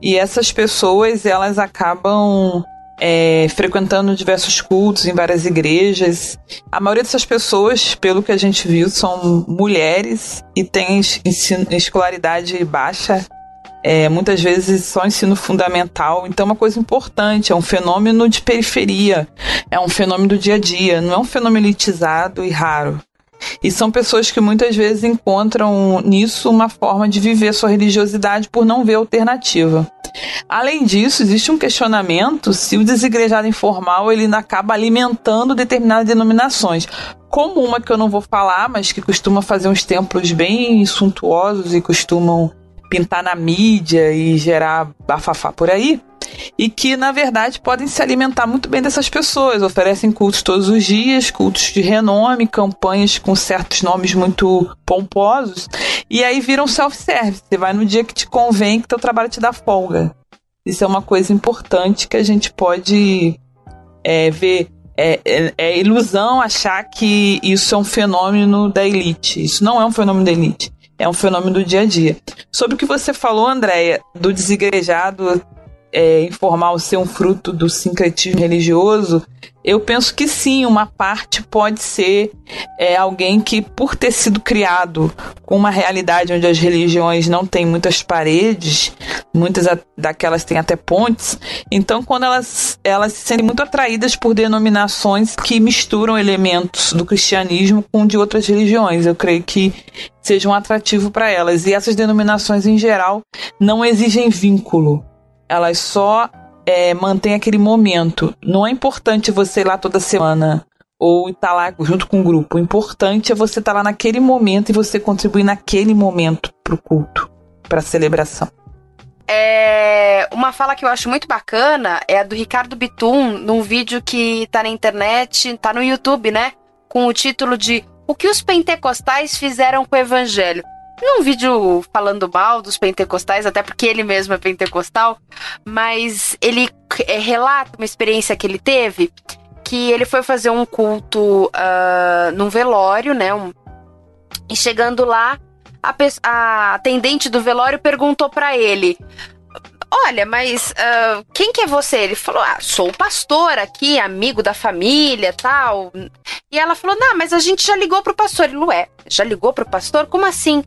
E essas pessoas, elas acabam é, frequentando diversos cultos em várias igrejas. A maioria dessas pessoas, pelo que a gente viu, são mulheres e têm ensino, escolaridade baixa. É, muitas vezes só ensino fundamental, então é uma coisa importante, é um fenômeno de periferia, é um fenômeno do dia a dia, não é um fenômeno elitizado e raro. E são pessoas que muitas vezes encontram nisso uma forma de viver sua religiosidade por não ver alternativa. Além disso, existe um questionamento se o desigrejado informal ele acaba alimentando determinadas denominações, como uma que eu não vou falar, mas que costuma fazer uns templos bem suntuosos e costumam pintar na mídia e gerar bafafá por aí e que, na verdade, podem se alimentar muito bem dessas pessoas. Oferecem cultos todos os dias, cultos de renome, campanhas com certos nomes muito pomposos, e aí viram self-service. Você vai no dia que te convém, que teu trabalho te dá folga. Isso é uma coisa importante que a gente pode é, ver. É, é, é, ilusão achar que isso é um fenômeno da elite. Isso não é um fenômeno da elite. é um fenômeno do dia a dia. Sobre o que você falou, Andréia, do desigrejado é, informal ser um fruto do sincretismo religioso, eu penso que sim, uma parte pode ser é, alguém que, por ter sido criado com uma realidade onde as religiões não têm muitas paredes, muitas daquelas têm até pontes, então quando elas, elas se sentem muito atraídas por denominações que misturam elementos do cristianismo com de outras religiões, eu creio que seja um atrativo para elas. E essas denominações, em geral, não exigem vínculo, elas só é, mantém aquele momento. Não é importante você ir lá toda semana ou estar tá lá junto com o grupo. O importante é você estar tá lá naquele momento e você contribuir naquele momento para o culto, para a celebração. É, uma fala que eu acho muito bacana é a do Ricardo Bitum, num vídeo que tá na internet, tá no YouTube, né? Com o título de O que os pentecostais fizeram com o evangelho um vídeo falando mal dos pentecostais, até porque ele mesmo é pentecostal, mas ele é, relata uma experiência que ele teve, que ele foi fazer um culto uh, num velório, né? Um, e chegando lá, a, a atendente do velório perguntou para ele: Olha, mas uh, quem que é você? Ele falou: Ah, sou o pastor aqui, amigo da família tal. E ela falou: Não, mas a gente já ligou pro pastor. Ele, ué, já ligou pro pastor? Como assim?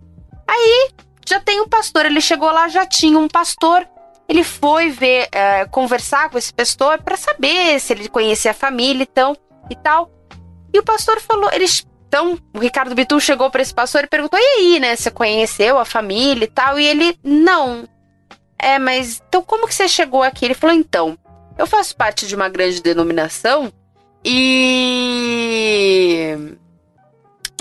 Aí já tem um pastor, ele chegou lá, já tinha um pastor. Ele foi ver, é, conversar com esse pastor para saber se ele conhecia a família então, e tal. E o pastor falou, eles então, o Ricardo Bitu chegou para esse pastor e perguntou: "E aí, né, você conheceu a família e tal?" E ele: "Não". É, mas então como que você chegou aqui? Ele falou: "Então, eu faço parte de uma grande denominação e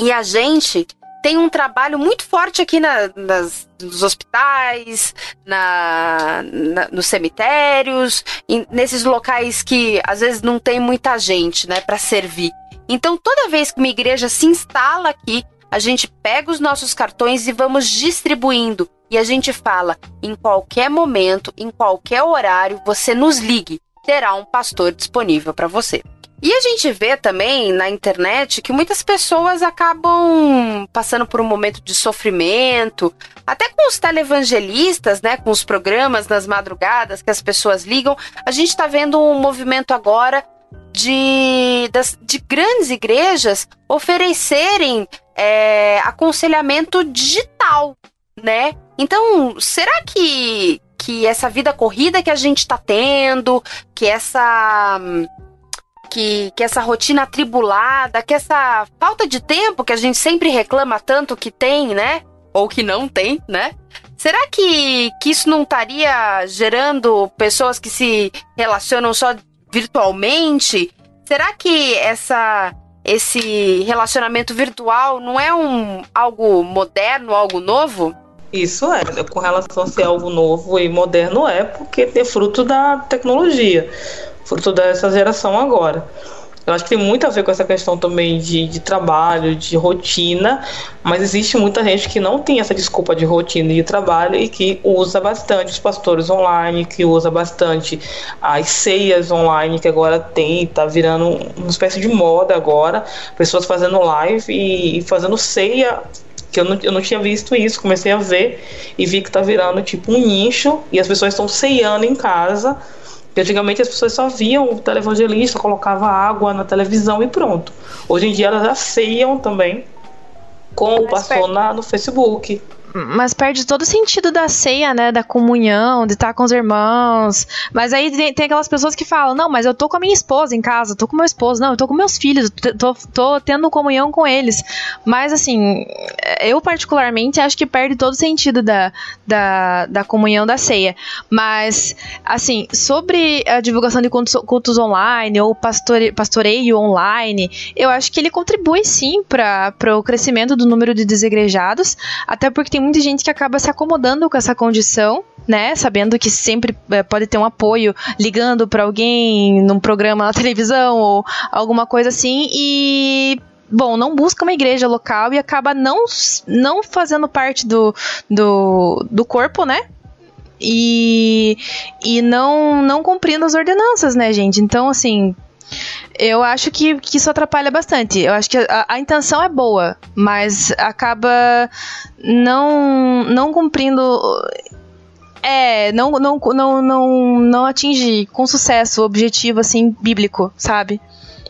e a gente tem um trabalho muito forte aqui na, nas, nos hospitais, na, na, nos cemitérios, em, nesses locais que às vezes não tem muita gente, né, para servir. Então, toda vez que uma igreja se instala aqui, a gente pega os nossos cartões e vamos distribuindo. E a gente fala: em qualquer momento, em qualquer horário, você nos ligue, terá um pastor disponível para você. E a gente vê também na internet que muitas pessoas acabam passando por um momento de sofrimento, até com os televangelistas, né, com os programas nas madrugadas que as pessoas ligam. A gente está vendo um movimento agora de, das, de grandes igrejas oferecerem é, aconselhamento digital, né? Então, será que, que essa vida corrida que a gente está tendo, que essa que, que essa rotina atribulada, que essa falta de tempo que a gente sempre reclama tanto que tem, né? Ou que não tem, né? Será que, que isso não estaria gerando pessoas que se relacionam só virtualmente? Será que essa esse relacionamento virtual não é um algo moderno, algo novo? Isso é, com relação a ser algo novo e moderno é porque é fruto da tecnologia fruto dessa geração agora. Eu acho que tem muito a ver com essa questão também de, de trabalho, de rotina, mas existe muita gente que não tem essa desculpa de rotina e de trabalho e que usa bastante os pastores online, que usa bastante as ceias online, que agora tem, tá virando uma espécie de moda agora, pessoas fazendo live e, e fazendo ceia que eu não, eu não tinha visto isso, comecei a ver e vi que tá virando tipo um nicho e as pessoas estão ceando em casa porque antigamente as pessoas só viam o televangelista, colocava água na televisão e pronto. Hoje em dia elas já ceiam também com o pastor na, no Facebook. Mas perde todo o sentido da ceia, né? Da comunhão, de estar com os irmãos. Mas aí tem, tem, aquelas pessoas que falam: não, mas eu tô com a minha esposa em casa, tô com meu esposo, não, eu tô com meus filhos, tô, tô tendo comunhão com eles. Mas assim, eu particularmente acho que perde todo o sentido da, da, da comunhão da ceia. Mas, assim, sobre a divulgação de cultos, cultos online ou pastore, pastoreio online, eu acho que ele contribui sim para o crescimento do número de desigrejados, até porque tem muita gente que acaba se acomodando com essa condição, né? Sabendo que sempre é, pode ter um apoio ligando para alguém num programa na televisão ou alguma coisa assim e bom, não busca uma igreja local e acaba não, não fazendo parte do, do, do corpo, né? E, e não, não cumprindo as ordenanças, né, gente? Então, assim, eu acho que, que isso atrapalha bastante. Eu acho que a, a intenção é boa, mas acaba não, não cumprindo. É, não, não, não, não, não atinge com sucesso o objetivo assim bíblico, sabe?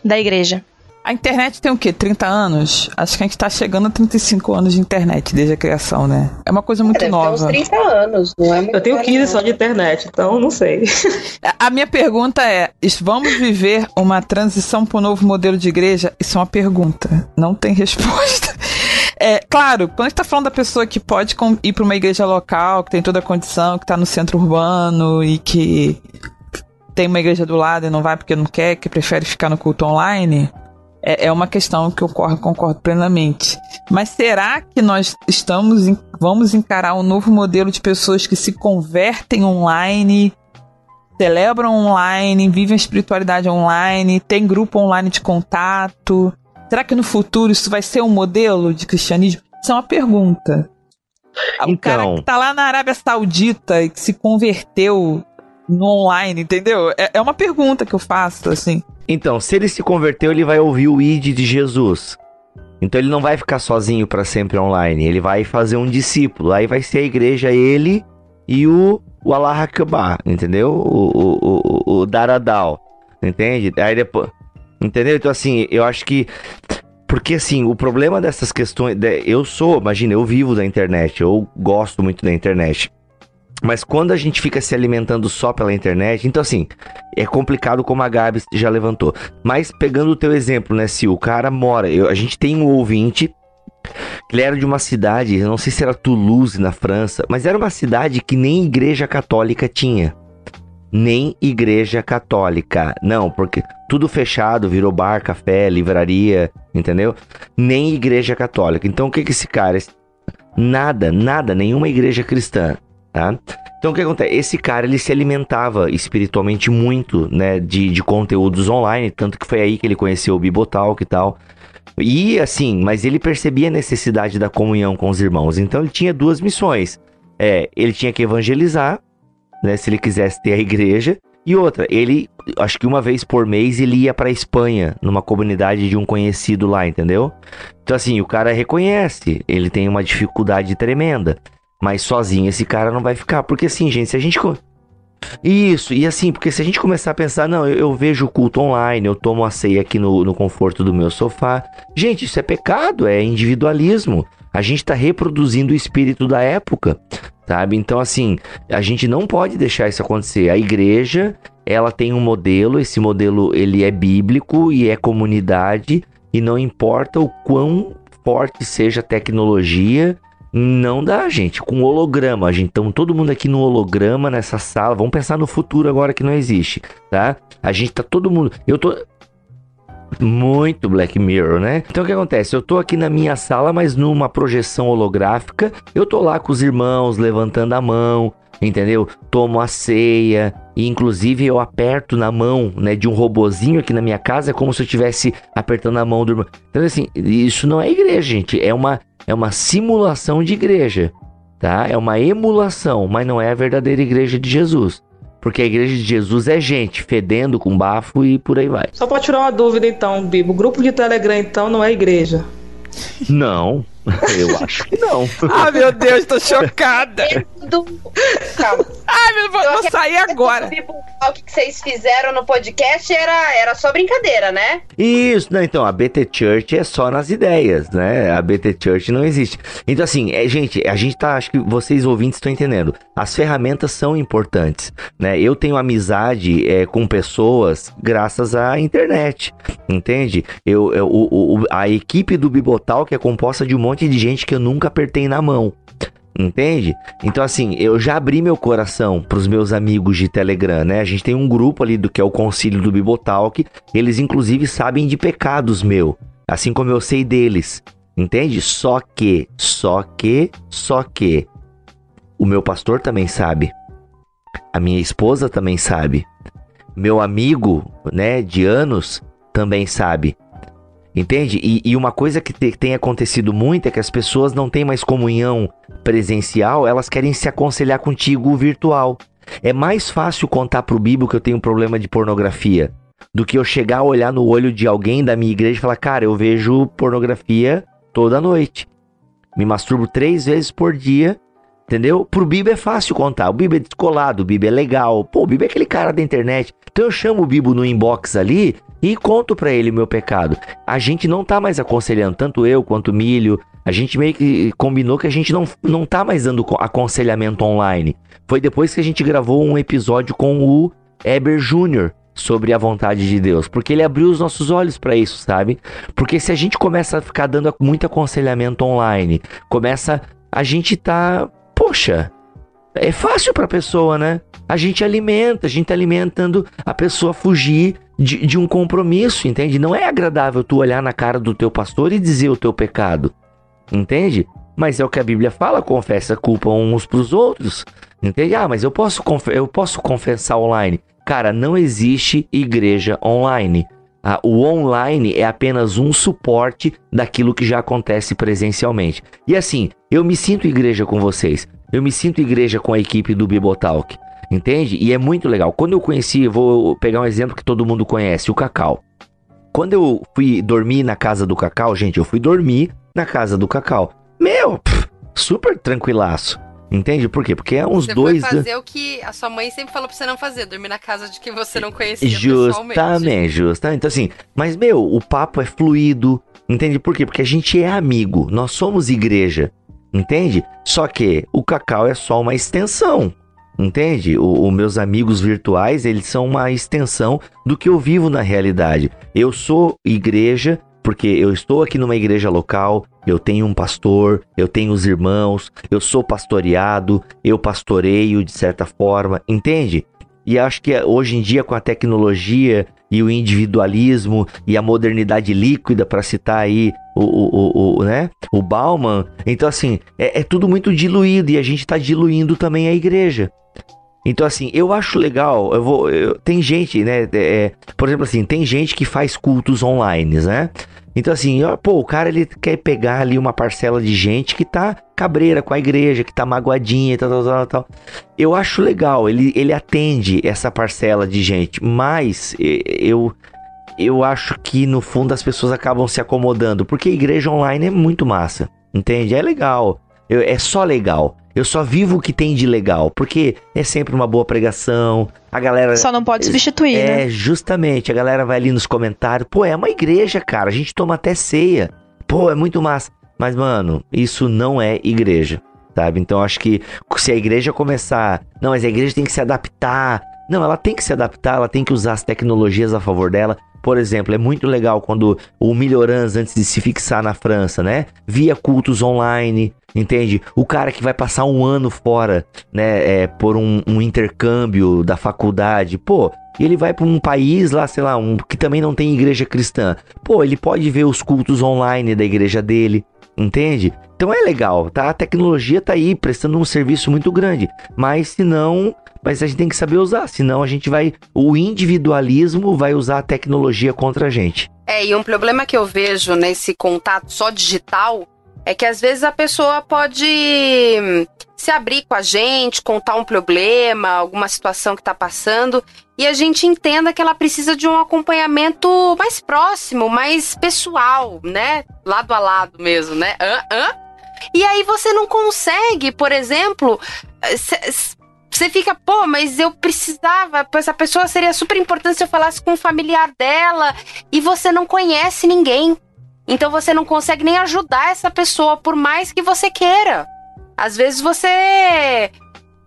Da igreja. A internet tem o quê? 30 anos? Acho que a gente tá chegando a 35 anos de internet desde a criação, né? É uma coisa muito é, nova. Uns 30 anos, não é muito Eu tenho 15 só de internet, então não sei. A minha pergunta é: vamos viver uma transição para um novo modelo de igreja? Isso é uma pergunta. Não tem resposta. É, claro, quando a gente tá falando da pessoa que pode ir para uma igreja local, que tem toda a condição, que tá no centro urbano e que tem uma igreja do lado e não vai porque não quer, que prefere ficar no culto online, é, é uma questão que eu concordo, plenamente. Mas será que nós estamos vamos encarar um novo modelo de pessoas que se convertem online, celebram online, vivem a espiritualidade online, tem grupo online de contato? Será que no futuro isso vai ser um modelo de cristianismo? Isso é uma pergunta. O então... cara que tá lá na Arábia Saudita e que se converteu no online, entendeu? É, é uma pergunta que eu faço, assim. Então, se ele se converteu, ele vai ouvir o ID de Jesus. Então ele não vai ficar sozinho para sempre online, ele vai fazer um discípulo. Aí vai ser a igreja ele e o, o Allah Akbar, entendeu? O, o, o, o Daradal, entende? Aí depois, entendeu? Então assim, eu acho que porque assim, o problema dessas questões, eu sou, imagina, eu vivo da internet, eu gosto muito da internet. Mas quando a gente fica se alimentando só pela internet, então assim, é complicado como a Gabi já levantou. Mas pegando o teu exemplo, né, se o cara mora, eu, a gente tem um ouvinte ele era de uma cidade, não sei se era Toulouse na França, mas era uma cidade que nem igreja católica tinha. Nem igreja católica. Não, porque tudo fechado, virou bar, café, livraria, entendeu? Nem igreja católica. Então o que que esse cara nada, nada, nenhuma igreja cristã tá? Então o que acontece? Esse cara ele se alimentava espiritualmente muito, né, de, de conteúdos online, tanto que foi aí que ele conheceu o Bibotalk e tal. E assim, mas ele percebia a necessidade da comunhão com os irmãos. Então ele tinha duas missões. É, ele tinha que evangelizar, né, se ele quisesse ter a igreja, e outra, ele, acho que uma vez por mês ele ia para Espanha, numa comunidade de um conhecido lá, entendeu? Então assim, o cara reconhece, ele tem uma dificuldade tremenda. Mas sozinho esse cara não vai ficar. Porque assim, gente, se a gente. Isso, e assim, porque se a gente começar a pensar, não, eu, eu vejo o culto online, eu tomo a ceia aqui no, no conforto do meu sofá. Gente, isso é pecado, é individualismo. A gente está reproduzindo o espírito da época, sabe? Então, assim, a gente não pode deixar isso acontecer. A igreja, ela tem um modelo, esse modelo ele é bíblico e é comunidade, e não importa o quão forte seja a tecnologia não dá, gente. Com holograma, gente. Então, todo mundo aqui no holograma, nessa sala. Vamos pensar no futuro agora que não existe, tá? A gente tá todo mundo. Eu tô. Muito Black Mirror, né? Então o que acontece? Eu tô aqui na minha sala, mas numa projeção holográfica. Eu tô lá com os irmãos, levantando a mão, entendeu? Tomo a ceia, e inclusive eu aperto na mão, né, de um robozinho aqui na minha casa, é como se eu estivesse apertando a mão do irmão. Então assim, isso não é igreja, gente, é uma é uma simulação de igreja, tá? É uma emulação, mas não é a verdadeira igreja de Jesus. Porque a igreja de Jesus é gente fedendo com bafo e por aí vai. Só para tirar uma dúvida então, Bibo, o grupo de Telegram então não é igreja? Não. Eu acho que não. ah, meu Deus, tô chocada. Calma. Ai, meu Deus, vou sair agora. O que vocês fizeram no podcast era, era só brincadeira, né? Isso, não, então, a BT Church é só nas ideias, né? A BT Church não existe. Então, assim, é, gente, a gente tá, acho que vocês ouvintes estão entendendo. As ferramentas são importantes, né? Eu tenho amizade é, com pessoas graças à internet, entende? Eu, eu o, o, a equipe do Bibotal, que é composta de um monte monte de gente que eu nunca apertei na mão. Entende? Então, assim, eu já abri meu coração para os meus amigos de Telegram, né? A gente tem um grupo ali do que é o Concílio do Bibotalk. Eles, inclusive, sabem de pecados meu, assim como eu sei deles. Entende? Só que, só que, só que. O meu pastor também sabe. A minha esposa também sabe. Meu amigo, né, de anos, também sabe. Entende? E, e uma coisa que te, tem acontecido muito é que as pessoas não têm mais comunhão presencial, elas querem se aconselhar contigo virtual. É mais fácil contar pro Bibo que eu tenho um problema de pornografia do que eu chegar a olhar no olho de alguém da minha igreja e falar, cara, eu vejo pornografia toda noite. Me masturbo três vezes por dia, entendeu? Pro Bibo é fácil contar. O Bibo é descolado, o Bibo é legal. Pô, o Bibo é aquele cara da internet. Então eu chamo o Bibo no inbox ali e conto para ele meu pecado. A gente não tá mais aconselhando, tanto eu quanto Milho. A gente meio que combinou que a gente não, não tá mais dando aconselhamento online. Foi depois que a gente gravou um episódio com o Eber Júnior sobre a vontade de Deus, porque ele abriu os nossos olhos para isso, sabe? Porque se a gente começa a ficar dando muito aconselhamento online, começa a gente tá, poxa, é fácil para pessoa, né? A gente alimenta, a gente tá alimentando a pessoa fugir de, de um compromisso, entende? Não é agradável tu olhar na cara do teu pastor e dizer o teu pecado, entende? Mas é o que a Bíblia fala, confessa a culpa uns pros outros. Entende? Ah, mas eu posso, eu posso confessar online. Cara, não existe igreja online. Ah, o online é apenas um suporte daquilo que já acontece presencialmente. E assim, eu me sinto igreja com vocês. Eu me sinto igreja com a equipe do Bibotalk. Entende? E é muito legal. Quando eu conheci, vou pegar um exemplo que todo mundo conhece, o Cacau. Quando eu fui dormir na casa do Cacau, gente, eu fui dormir na casa do Cacau. Meu, pff, super tranquilaço. Entende? Por quê? Porque é uns você dois. Você fazer o que a sua mãe sempre falou pra você não fazer, dormir na casa de quem você não conhecia. Justamente, justamente. Então, assim, mas, meu, o papo é fluido. Entende por quê? Porque a gente é amigo, nós somos igreja. Entende? Só que o cacau é só uma extensão. Entende? Os meus amigos virtuais, eles são uma extensão do que eu vivo na realidade. Eu sou igreja porque eu estou aqui numa igreja local, eu tenho um pastor, eu tenho os irmãos, eu sou pastoreado, eu pastoreio de certa forma, entende? E acho que hoje em dia, com a tecnologia e o individualismo e a modernidade líquida, para citar aí o, o, o, né? o Bauman, então assim, é, é tudo muito diluído e a gente está diluindo também a igreja. Então, assim, eu acho legal. Eu vou. Eu, tem gente, né? É, por exemplo, assim, tem gente que faz cultos online, né? Então, assim, ó, pô, o cara ele quer pegar ali uma parcela de gente que tá cabreira com a igreja, que tá magoadinha e tal, tal, tal, tal. Eu acho legal, ele, ele atende essa parcela de gente, mas eu, eu acho que no fundo as pessoas acabam se acomodando, porque a igreja online é muito massa, entende? É legal, é só legal. Eu só vivo o que tem de legal, porque é sempre uma boa pregação. A galera. Só não pode substituir, é, né? É, justamente. A galera vai ali nos comentários. Pô, é uma igreja, cara. A gente toma até ceia. Pô, é muito massa. Mas, mano, isso não é igreja, sabe? Então acho que se a igreja começar. Não, mas a igreja tem que se adaptar. Não, ela tem que se adaptar, ela tem que usar as tecnologias a favor dela. Por exemplo, é muito legal quando o Melhorans, antes de se fixar na França, né? Via cultos online, entende? O cara que vai passar um ano fora, né? É, por um, um intercâmbio da faculdade, pô, e ele vai para um país lá, sei lá, um que também não tem igreja cristã. Pô, ele pode ver os cultos online da igreja dele, entende? Então é legal, tá? A tecnologia tá aí prestando um serviço muito grande, mas se não, mas a gente tem que saber usar, senão a gente vai o individualismo vai usar a tecnologia contra a gente. É, e um problema que eu vejo nesse contato só digital é que às vezes a pessoa pode se abrir com a gente, contar um problema, alguma situação que está passando, e a gente entenda que ela precisa de um acompanhamento mais próximo, mais pessoal, né? Lado a lado mesmo, né? Hã? Hã? E aí você não consegue, por exemplo, você fica, pô, mas eu precisava, essa pessoa seria super importante se eu falasse com um familiar dela, e você não conhece ninguém. Então você não consegue nem ajudar essa pessoa, por mais que você queira. Às vezes você,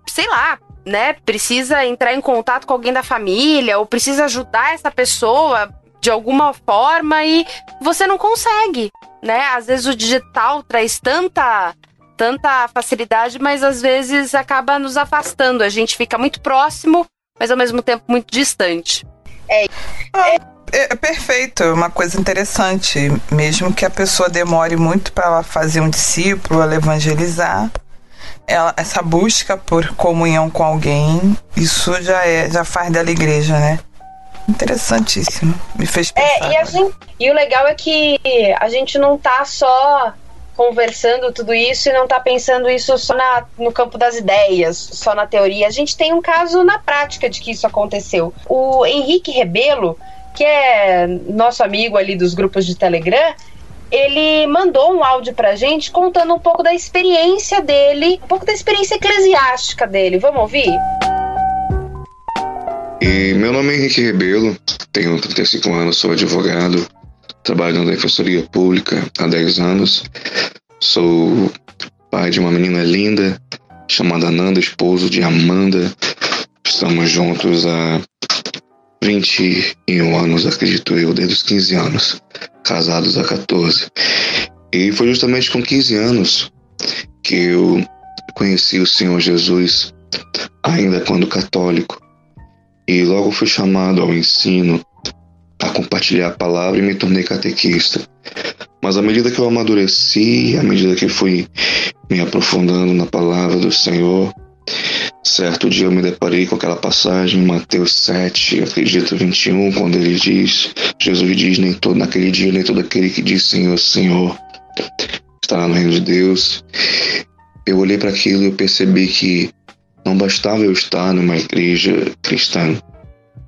sei lá, né, precisa entrar em contato com alguém da família ou precisa ajudar essa pessoa de alguma forma e você não consegue, né? Às vezes o digital traz tanta tanta facilidade, mas às vezes acaba nos afastando. A gente fica muito próximo, mas ao mesmo tempo muito distante. É, é é, é perfeito, é uma coisa interessante. Mesmo que a pessoa demore muito para fazer um discípulo, ela evangelizar, ela, essa busca por comunhão com alguém, isso já é, já faz dela igreja, né? Interessantíssimo. Me fez pensar. É, e, gente, e o legal é que a gente não tá só conversando tudo isso e não tá pensando isso só na, no campo das ideias, só na teoria. A gente tem um caso na prática de que isso aconteceu. O Henrique Rebelo que é nosso amigo ali dos grupos de Telegram, ele mandou um áudio pra gente contando um pouco da experiência dele, um pouco da experiência eclesiástica dele. Vamos ouvir? E meu nome é Henrique Rebelo, tenho 35 anos, sou advogado, trabalho na Defensoria Pública há 10 anos, sou pai de uma menina linda chamada Nanda, esposo de Amanda. Estamos juntos há 21 anos, acredito eu, desde os 15 anos casados há 14. E foi justamente com 15 anos que eu conheci o Senhor Jesus, ainda quando católico, e logo fui chamado ao ensino, a compartilhar a palavra e me tornei catequista. Mas à medida que eu amadureci, à medida que fui me aprofundando na palavra do Senhor, Certo dia eu me deparei com aquela passagem em Mateus 7, acredito 21, quando ele diz, Jesus diz, nem todo naquele dia, nem todo aquele que diz Senhor, Senhor, estará no reino de Deus. Eu olhei para aquilo e eu percebi que não bastava eu estar numa igreja cristã.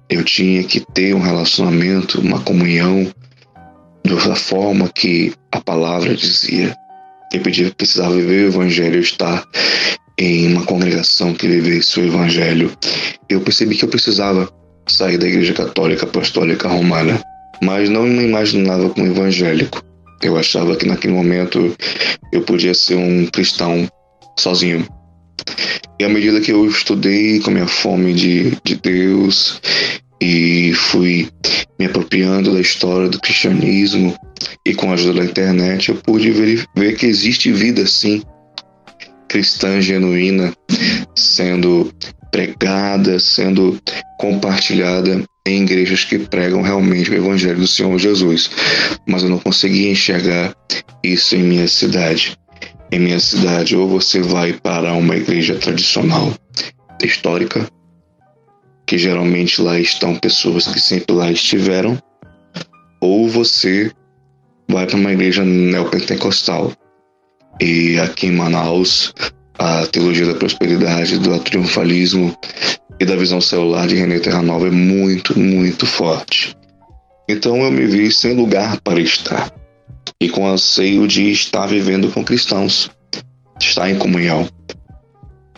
Eu tinha que ter um relacionamento, uma comunhão da forma que a palavra dizia. Eu precisava viver o evangelho, estar em uma congregação que vivesse o evangelho, eu percebi que eu precisava sair da igreja católica apostólica romana, mas não me imaginava como evangélico. Eu achava que naquele momento eu podia ser um cristão sozinho. E à medida que eu estudei com a minha fome de, de Deus e fui me apropriando da história do cristianismo e com a ajuda da internet eu pude ver, ver que existe vida sim cristã genuína sendo pregada, sendo compartilhada em igrejas que pregam realmente o Evangelho do Senhor Jesus. Mas eu não conseguia enxergar isso em minha cidade. Em minha cidade, ou você vai para uma igreja tradicional, histórica, que geralmente lá estão pessoas que sempre lá estiveram, ou você vai para uma igreja neopentecostal, e aqui em Manaus, a teologia da prosperidade, do triunfalismo e da visão celular de René Terra Nova é muito, muito forte. Então eu me vi sem lugar para estar e com anseio de estar vivendo com cristãos, estar em comunhão.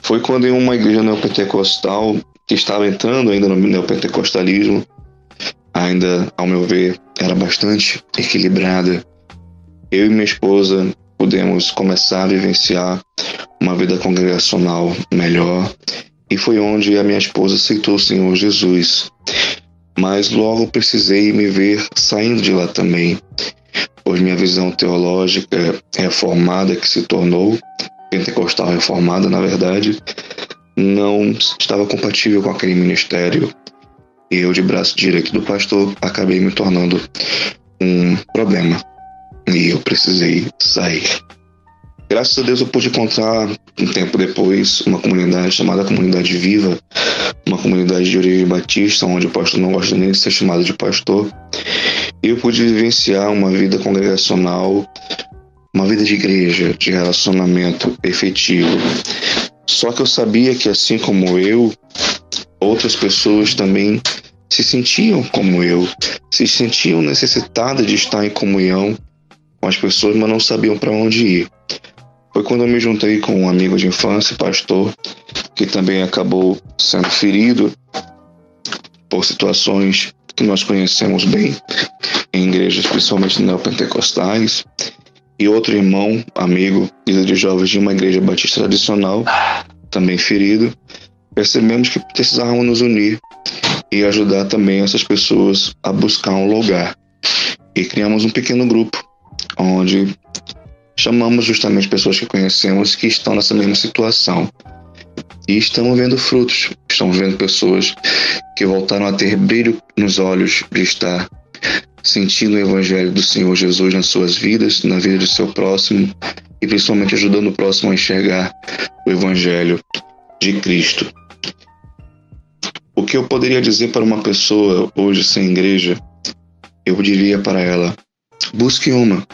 Foi quando em uma igreja neopentecostal, que estava entrando ainda no neopentecostalismo, ainda, ao meu ver, era bastante equilibrada. Eu e minha esposa pudemos começar a vivenciar uma vida congregacional melhor e foi onde a minha esposa aceitou o Senhor Jesus. Mas logo precisei me ver saindo de lá também, pois minha visão teológica reformada que se tornou, pentecostal reformada na verdade, não estava compatível com aquele ministério. E eu, de braço direito do pastor, acabei me tornando um problema e eu precisei sair. Graças a Deus eu pude encontrar um tempo depois uma comunidade chamada Comunidade Viva, uma comunidade de origem batista, onde o pastor não gosta nem de ser chamado de pastor. E eu pude vivenciar uma vida congregacional, uma vida de igreja, de relacionamento efetivo. Só que eu sabia que assim como eu, outras pessoas também se sentiam como eu, se sentiam necessitadas de estar em comunhão com as pessoas, mas não sabiam para onde ir. Foi quando eu me juntei com um amigo de infância, pastor, que também acabou sendo ferido por situações que nós conhecemos bem em igrejas, principalmente neopentecostais, e outro irmão, amigo, líder de jovens de uma igreja batista tradicional, também ferido, percebemos que precisávamos nos unir e ajudar também essas pessoas a buscar um lugar. E criamos um pequeno grupo onde chamamos justamente pessoas que conhecemos que estão nessa mesma situação. E estamos vendo frutos, estamos vendo pessoas que voltaram a ter brilho nos olhos de estar sentindo o Evangelho do Senhor Jesus nas suas vidas, na vida do seu próximo e principalmente ajudando o próximo a enxergar o Evangelho de Cristo. O que eu poderia dizer para uma pessoa hoje sem igreja, eu diria para ela: busque uma,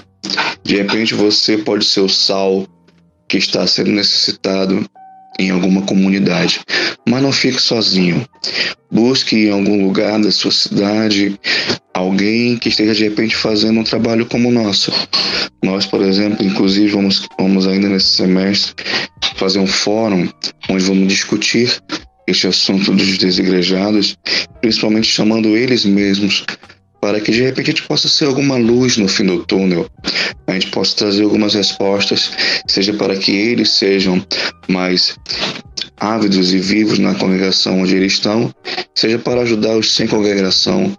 de repente você pode ser o sal que está sendo necessitado em alguma comunidade. Mas não fique sozinho. Busque em algum lugar da sua cidade alguém que esteja de repente fazendo um trabalho como o nosso. Nós, por exemplo, inclusive vamos, vamos ainda nesse semestre fazer um fórum onde vamos discutir este assunto dos desigrejados, principalmente chamando eles mesmos para que de repente a gente possa ser alguma luz no fim do túnel, a gente possa trazer algumas respostas, seja para que eles sejam mais ávidos e vivos na congregação onde eles estão, seja para ajudar os sem congregação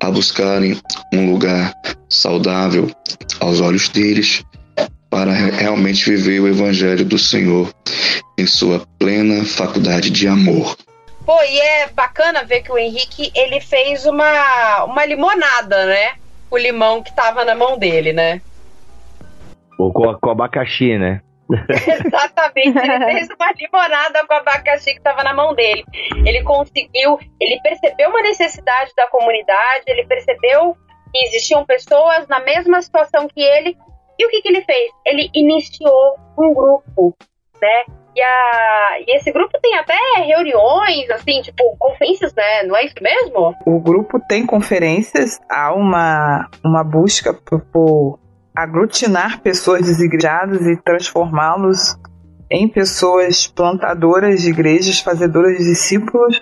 a buscarem um lugar saudável aos olhos deles, para realmente viver o Evangelho do Senhor em sua plena faculdade de amor. Pô, e é bacana ver que o Henrique ele fez uma, uma limonada, né? O limão que tava na mão dele, né? Ou com, com abacaxi, né? Exatamente, ele fez uma limonada com abacaxi que estava na mão dele. Ele conseguiu, ele percebeu uma necessidade da comunidade, ele percebeu que existiam pessoas na mesma situação que ele. E o que, que ele fez? Ele iniciou um grupo, né? E, a, e esse grupo tem até reuniões, assim, tipo, conferências, né? Não é isso mesmo? O grupo tem conferências, há uma, uma busca por, por aglutinar pessoas desigrejadas e transformá-los em pessoas plantadoras de igrejas, fazedoras de discípulos.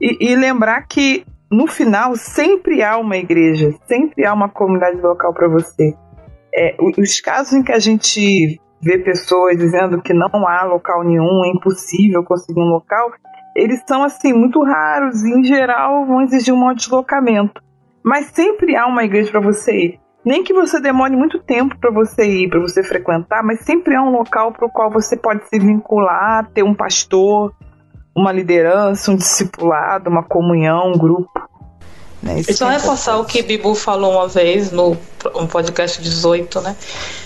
E, e lembrar que no final sempre há uma igreja, sempre há uma comunidade local para você. É, os casos em que a gente ver pessoas dizendo que não há local nenhum, é impossível conseguir um local, eles são assim muito raros e em geral vão exigir um deslocamento. Mas sempre há uma igreja para você ir. Nem que você demore muito tempo para você ir, para você frequentar, mas sempre há um local para o qual você pode se vincular, ter um pastor, uma liderança, um discipulado, uma comunhão, um grupo. Né? E só é reforçar o que Bibu falou uma vez no podcast 18, né?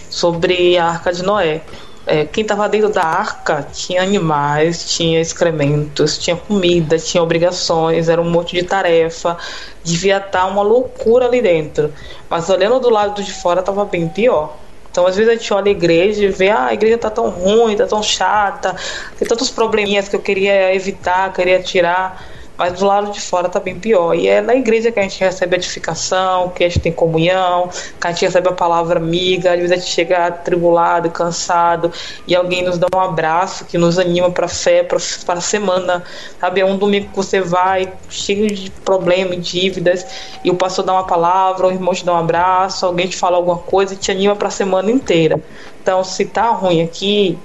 Sobre a Arca de Noé. É, quem estava dentro da arca tinha animais, tinha excrementos, tinha comida, tinha obrigações, era um monte de tarefa, devia estar tá uma loucura ali dentro. Mas olhando do lado de fora estava bem pior. Então, às vezes a gente olha a igreja e vê, ah, a igreja tá tão ruim, tá tão chata, tem tantos probleminhas que eu queria evitar, queria tirar mas do lado de fora tá bem pior. E é na igreja que a gente recebe a edificação, que a gente tem comunhão, que a gente recebe a palavra amiga, às vezes a gente chega atribulado, cansado, e alguém nos dá um abraço que nos anima para fé, para a semana. Sabe, é um domingo que você vai cheio de problemas, dívidas, e o pastor dá uma palavra, o irmão te dá um abraço, alguém te fala alguma coisa e te anima para a semana inteira. Então, se tá ruim aqui,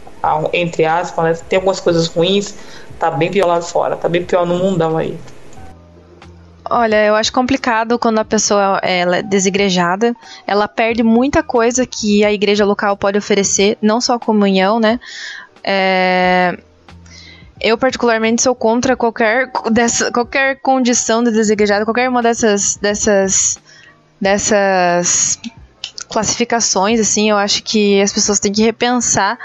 entre aspas, né, tem algumas coisas ruins, Tá bem pior lá fora, tá bem pior no mundão aí. Olha, eu acho complicado quando a pessoa é desigrejada. Ela perde muita coisa que a igreja local pode oferecer, não só a comunhão, né? É... Eu, particularmente, sou contra qualquer, dessa, qualquer condição de desigrejado, qualquer uma dessas, dessas, dessas classificações, assim. Eu acho que as pessoas têm que repensar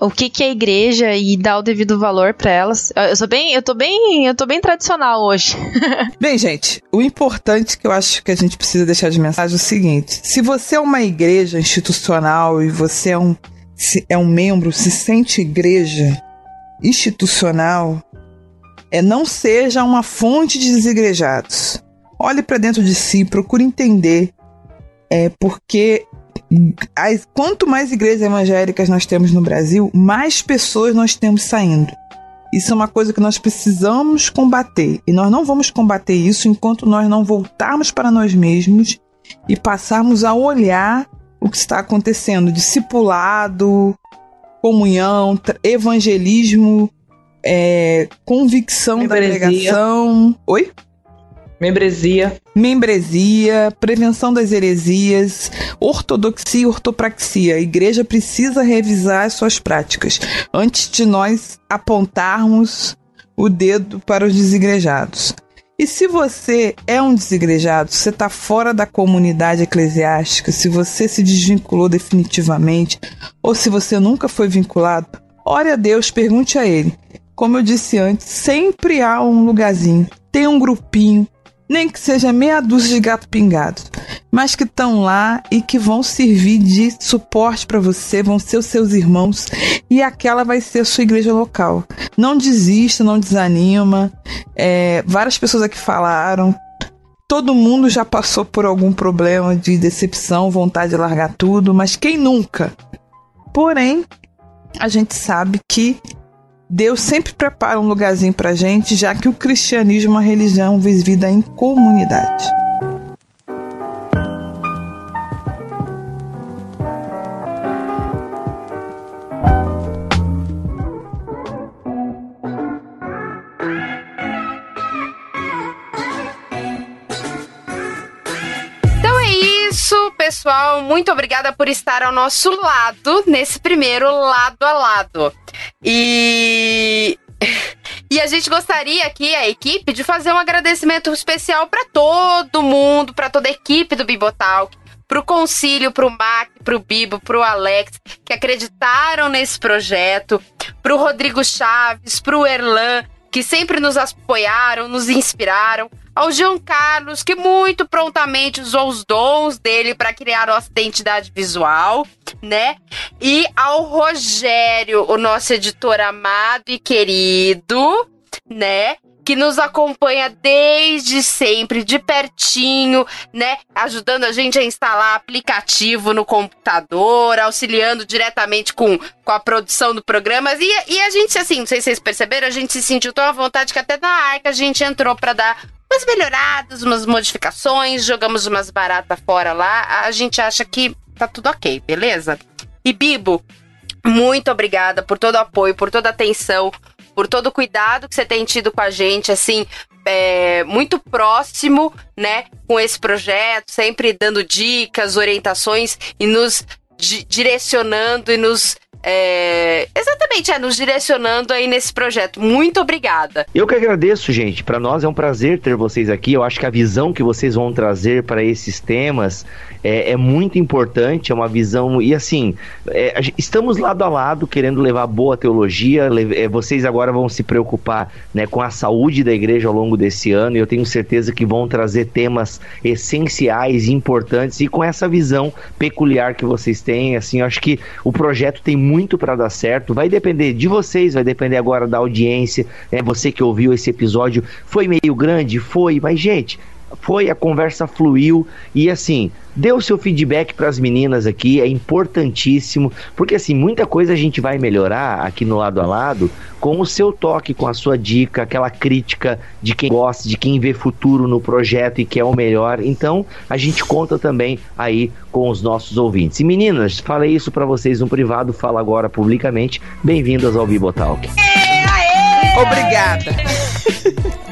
o que, que é igreja e dar o devido valor para elas. Eu sou bem, eu tô bem, eu tô bem tradicional hoje. bem, gente, o importante que eu acho que a gente precisa deixar de mensagem é o seguinte: se você é uma igreja institucional e você é um é um membro, se sente igreja institucional, é não seja uma fonte de desigrejados. Olhe para dentro de si, procure entender, é porque as, quanto mais igrejas evangélicas nós temos no Brasil, mais pessoas nós temos saindo. Isso é uma coisa que nós precisamos combater. E nós não vamos combater isso enquanto nós não voltarmos para nós mesmos e passarmos a olhar o que está acontecendo: discipulado, comunhão, evangelismo, é, convicção Membresia. da pregação. Oi? Membresia. Membresia, prevenção das heresias, ortodoxia e ortopraxia. A igreja precisa revisar as suas práticas antes de nós apontarmos o dedo para os desigrejados. E se você é um desigrejado, você está fora da comunidade eclesiástica, se você se desvinculou definitivamente, ou se você nunca foi vinculado, ore a Deus, pergunte a Ele. Como eu disse antes, sempre há um lugarzinho, tem um grupinho, nem que seja meia dúzia de gato pingados, mas que estão lá e que vão servir de suporte para você, vão ser os seus irmãos e aquela vai ser a sua igreja local. Não desista, não desanima. É, várias pessoas aqui falaram. Todo mundo já passou por algum problema de decepção, vontade de largar tudo, mas quem nunca? Porém, a gente sabe que Deus sempre prepara um lugarzinho pra gente, já que o cristianismo é uma religião vivida em comunidade. Então é pessoal. Muito obrigada por estar ao nosso lado nesse primeiro lado a lado. E. E a gente gostaria aqui, a equipe, de fazer um agradecimento especial para todo mundo, para toda a equipe do Bibotalk, pro Concílio, pro Mac, pro Bibo, pro Alex, que acreditaram nesse projeto, pro Rodrigo Chaves, pro Erlan, que sempre nos apoiaram, nos inspiraram, ao João Carlos, que muito prontamente usou os dons dele para criar nossa identidade visual, né? E ao Rogério, o nosso editor amado e querido, né? que nos acompanha desde sempre, de pertinho, né? Ajudando a gente a instalar aplicativo no computador, auxiliando diretamente com, com a produção do programa. E, e a gente, assim, não sei se vocês perceberam, a gente se sentiu tão à vontade que até na arca a gente entrou para dar umas melhoradas, umas modificações, jogamos umas baratas fora lá. A gente acha que tá tudo ok, beleza? E Bibo, muito obrigada por todo o apoio, por toda a atenção, por todo o cuidado que você tem tido com a gente, assim, é, muito próximo, né, com esse projeto, sempre dando dicas, orientações e nos di direcionando e nos é, exatamente, é, nos direcionando aí nesse projeto. Muito obrigada. Eu que agradeço, gente. Para nós é um prazer ter vocês aqui. Eu acho que a visão que vocês vão trazer para esses temas é, é, muito importante. É uma visão. E assim, é, estamos lado a lado querendo levar boa teologia. É, vocês agora vão se preocupar né, com a saúde da igreja ao longo desse ano. E eu tenho certeza que vão trazer temas essenciais, importantes e com essa visão peculiar que vocês têm. Assim, eu acho que o projeto tem muito para dar certo. Vai depender de vocês, vai depender agora da audiência. Né? Você que ouviu esse episódio foi meio grande, foi, mas gente, foi, a conversa fluiu e assim, dê o seu feedback para as meninas aqui, é importantíssimo, porque assim, muita coisa a gente vai melhorar aqui no lado a lado com o seu toque, com a sua dica, aquela crítica de quem gosta, de quem vê futuro no projeto e quer o melhor. Então, a gente conta também aí com os nossos ouvintes. E meninas, falei isso para vocês no privado, falo agora publicamente. Bem-vindas ao Bibotalk. Obrigada.